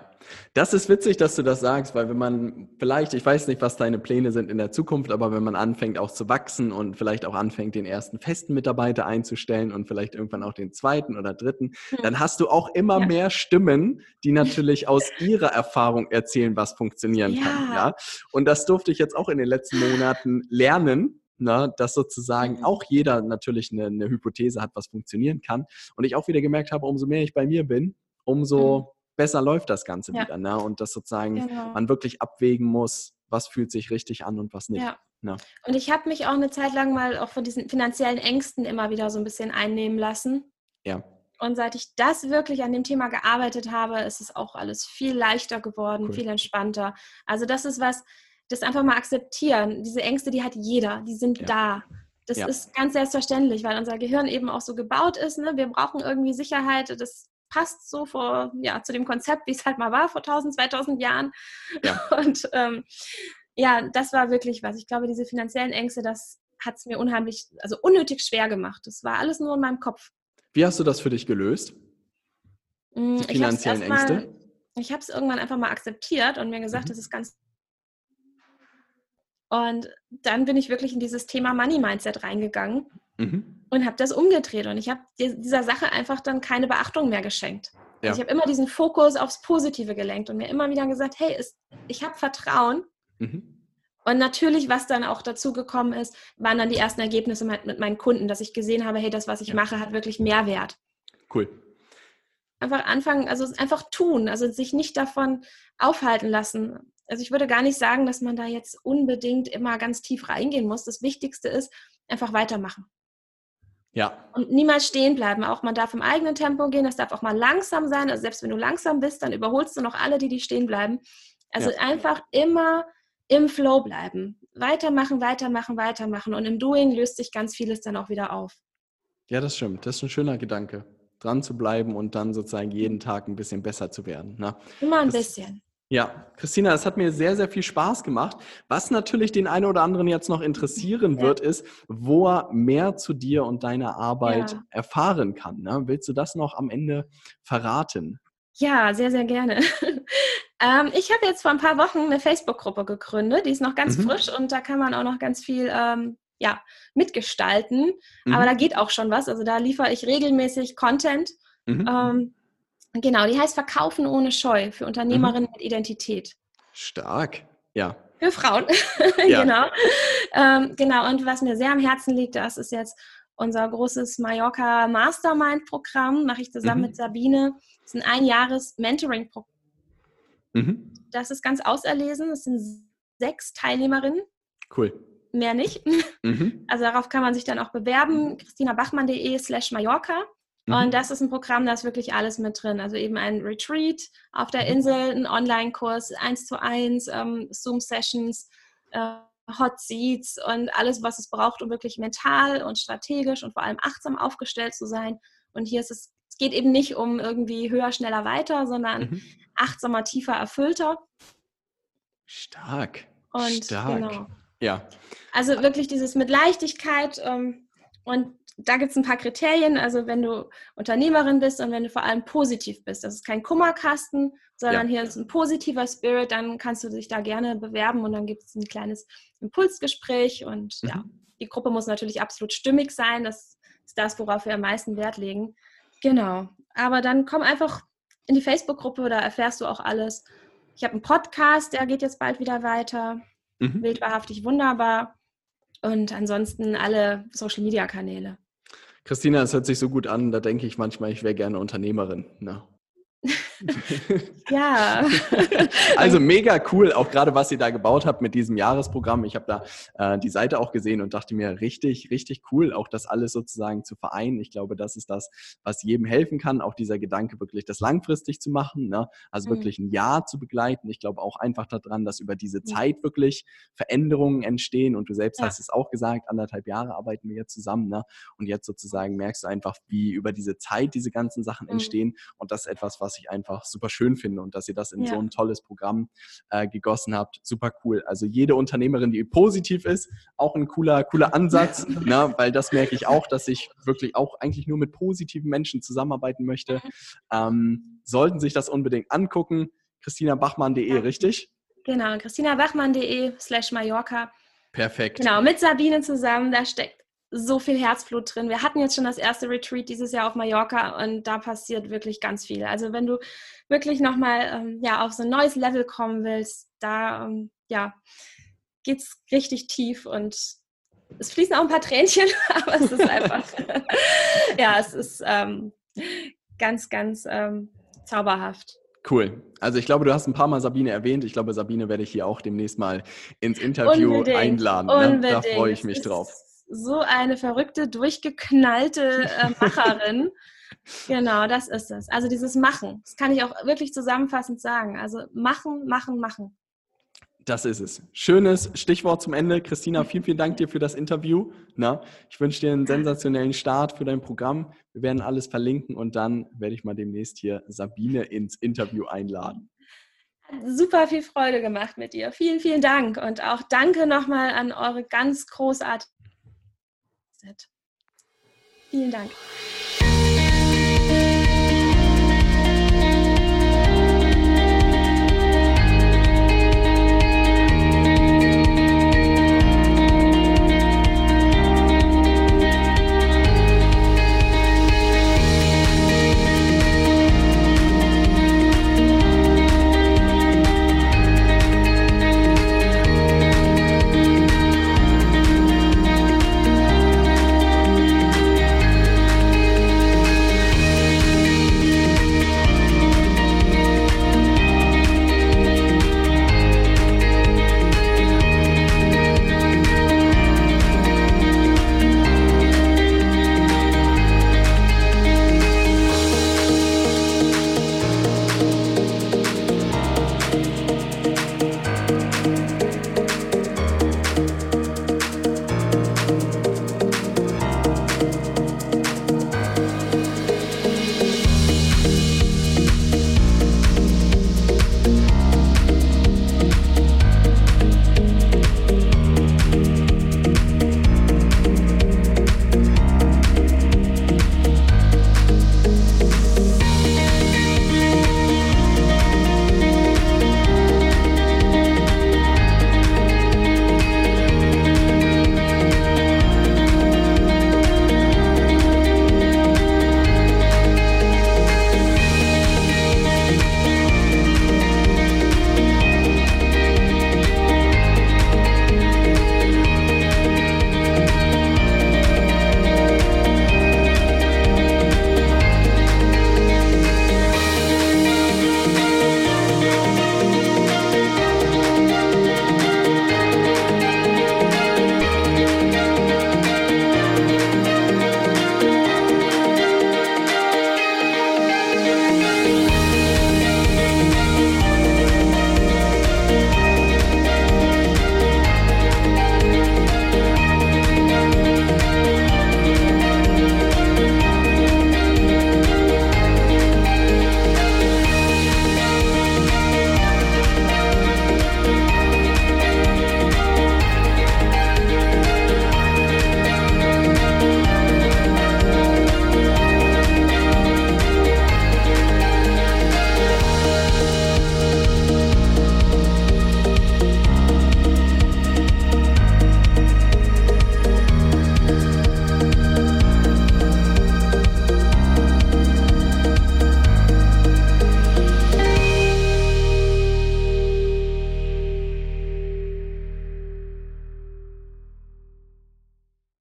das ist witzig, dass du das sagst, weil wenn man vielleicht, ich weiß nicht, was deine Pläne sind in der Zukunft, aber wenn man anfängt auch zu wachsen und vielleicht auch anfängt, den ersten festen Mitarbeiter einzustellen und vielleicht irgendwann auch den zweiten oder dritten, hm. dann hast du auch immer ja. mehr Stimmen, die natürlich aus ihrer Erfahrung erzählen, was funktionieren ja. kann. Ja? Und das durfte ich jetzt auch in den letzten Monaten lernen, ne, dass sozusagen mhm. auch jeder natürlich eine, eine, Hypothese hat, was funktionieren kann. Und ich auch wieder gemerkt habe, umso mehr ich bei mir bin, umso mhm besser läuft das Ganze ja. wieder. Ne? Und dass sozusagen genau. man wirklich abwägen muss, was fühlt sich richtig an und was nicht. Ja. Ne? Und ich habe mich auch eine Zeit lang mal auch von diesen finanziellen Ängsten immer wieder so ein bisschen einnehmen lassen. Ja. Und seit ich das wirklich an dem Thema gearbeitet habe, ist es auch alles viel leichter geworden, cool. viel entspannter. Also das ist was, das einfach mal akzeptieren. Diese Ängste, die hat jeder, die sind ja. da. Das ja. ist ganz selbstverständlich, weil unser Gehirn eben auch so gebaut ist. Ne? Wir brauchen irgendwie Sicherheit. Das passt so vor, ja, zu dem Konzept, wie es halt mal war vor 1000, 2000 Jahren. Ja. Und ähm, ja, das war wirklich was. Ich glaube, diese finanziellen Ängste, das hat es mir unheimlich, also unnötig schwer gemacht. Das war alles nur in meinem Kopf. Wie hast du das für dich gelöst? Mm, Die finanziellen ich Ängste? Mal, ich habe es irgendwann einfach mal akzeptiert und mir gesagt, mhm. das ist ganz. Und dann bin ich wirklich in dieses Thema Money Mindset reingegangen. Mhm und habe das umgedreht und ich habe dieser Sache einfach dann keine Beachtung mehr geschenkt. Ja. Also ich habe immer diesen Fokus aufs Positive gelenkt und mir immer wieder gesagt, hey, es, ich habe Vertrauen. Mhm. Und natürlich, was dann auch dazu gekommen ist, waren dann die ersten Ergebnisse mit, mit meinen Kunden, dass ich gesehen habe, hey, das, was ich ja. mache, hat wirklich Mehrwert. Cool. Einfach anfangen, also einfach tun, also sich nicht davon aufhalten lassen. Also ich würde gar nicht sagen, dass man da jetzt unbedingt immer ganz tief reingehen muss. Das Wichtigste ist, einfach weitermachen. Ja. Und niemals stehen bleiben. Auch man darf im eigenen Tempo gehen, das darf auch mal langsam sein. Also selbst wenn du langsam bist, dann überholst du noch alle, die, die stehen bleiben. Also ja. einfach immer im Flow bleiben. Weitermachen, weitermachen, weitermachen. Und im Doing löst sich ganz vieles dann auch wieder auf. Ja, das stimmt. Das ist ein schöner Gedanke. Dran zu bleiben und dann sozusagen jeden Tag ein bisschen besser zu werden. Ne? Immer ein das, bisschen. Ja, Christina, es hat mir sehr, sehr viel Spaß gemacht. Was natürlich den einen oder anderen jetzt noch interessieren wird, ja. ist, wo er mehr zu dir und deiner Arbeit ja. erfahren kann. Ne? Willst du das noch am Ende verraten? Ja, sehr, sehr gerne. ähm, ich habe jetzt vor ein paar Wochen eine Facebook-Gruppe gegründet, die ist noch ganz mhm. frisch und da kann man auch noch ganz viel ähm, ja, mitgestalten. Mhm. Aber da geht auch schon was. Also da liefere ich regelmäßig Content. Mhm. Ähm, Genau, die heißt Verkaufen ohne Scheu für Unternehmerinnen mhm. mit Identität. Stark, ja. Für Frauen, ja. genau. Ähm, genau, und was mir sehr am Herzen liegt, das ist jetzt unser großes Mallorca Mastermind-Programm, mache ich zusammen mhm. mit Sabine. Das ist ein Einjahres Mentoring-Programm. Mhm. Das ist ganz auserlesen. Es sind sechs Teilnehmerinnen. Cool. Mehr nicht. Mhm. Also darauf kann man sich dann auch bewerben. christinabachmann.de slash Mallorca. Mhm. Und das ist ein Programm, da ist wirklich alles mit drin. Also eben ein Retreat auf der mhm. Insel, ein Online-Kurs, eins zu eins, ähm, Zoom-Sessions, äh, Hot Seats und alles, was es braucht, um wirklich mental und strategisch und vor allem achtsam aufgestellt zu sein. Und hier ist es, es geht eben nicht um irgendwie höher, schneller, weiter, sondern mhm. achtsamer, tiefer, erfüllter. Stark. Und Stark. Genau. Ja. Also wirklich dieses mit Leichtigkeit ähm, und da gibt es ein paar Kriterien. Also wenn du Unternehmerin bist und wenn du vor allem positiv bist, das ist kein Kummerkasten, sondern ja. hier ist ein positiver Spirit, dann kannst du dich da gerne bewerben und dann gibt es ein kleines Impulsgespräch und mhm. ja, die Gruppe muss natürlich absolut stimmig sein. Das ist das, worauf wir am meisten Wert legen. Genau. Aber dann komm einfach in die Facebook-Gruppe, da erfährst du auch alles. Ich habe einen Podcast, der geht jetzt bald wieder weiter. Mhm. Wildwahrhaftig wunderbar. Und ansonsten alle Social-Media-Kanäle. Christina, es hört sich so gut an, da denke ich manchmal, ich wäre gerne Unternehmerin. Ne? Ja. also mega cool, auch gerade was ihr da gebaut habt mit diesem Jahresprogramm. Ich habe da äh, die Seite auch gesehen und dachte mir, richtig, richtig cool, auch das alles sozusagen zu vereinen. Ich glaube, das ist das, was jedem helfen kann, auch dieser Gedanke wirklich das langfristig zu machen, ne? also mhm. wirklich ein Jahr zu begleiten. Ich glaube auch einfach daran, dass über diese Zeit wirklich Veränderungen entstehen und du selbst ja. hast es auch gesagt, anderthalb Jahre arbeiten wir jetzt zusammen ne? und jetzt sozusagen merkst du einfach, wie über diese Zeit diese ganzen Sachen mhm. entstehen und das ist etwas, was ich einfach einfach super schön finde und dass ihr das in ja. so ein tolles Programm äh, gegossen habt. Super cool. Also jede Unternehmerin, die positiv ist, auch ein cooler, cooler Ansatz, ne? weil das merke ich auch, dass ich wirklich auch eigentlich nur mit positiven Menschen zusammenarbeiten möchte. Ähm, sollten sich das unbedingt angucken. ChristinaBachmann.de, ja. richtig? Genau, christinabachmann.de slash Mallorca. Perfekt. Genau, mit Sabine zusammen, da steckt so viel Herzblut drin. Wir hatten jetzt schon das erste Retreat dieses Jahr auf Mallorca und da passiert wirklich ganz viel. Also wenn du wirklich nochmal ähm, ja, auf so ein neues Level kommen willst, da ähm, ja, geht es richtig tief und es fließen auch ein paar Tränchen, aber es ist einfach, ja, es ist ähm, ganz, ganz ähm, zauberhaft. Cool. Also ich glaube, du hast ein paar Mal Sabine erwähnt. Ich glaube, Sabine werde ich hier auch demnächst mal ins Interview Unbedingt. einladen. Ne? Da freue ich mich drauf so eine verrückte, durchgeknallte äh, Macherin. genau, das ist es. Also dieses Machen. Das kann ich auch wirklich zusammenfassend sagen. Also machen, machen, machen. Das ist es. Schönes Stichwort zum Ende. Christina, vielen, vielen Dank dir für das Interview. Na, ich wünsche dir einen sensationellen Start für dein Programm. Wir werden alles verlinken und dann werde ich mal demnächst hier Sabine ins Interview einladen. Super viel Freude gemacht mit dir. Vielen, vielen Dank. Und auch danke nochmal an eure ganz großartige Vielen Dank.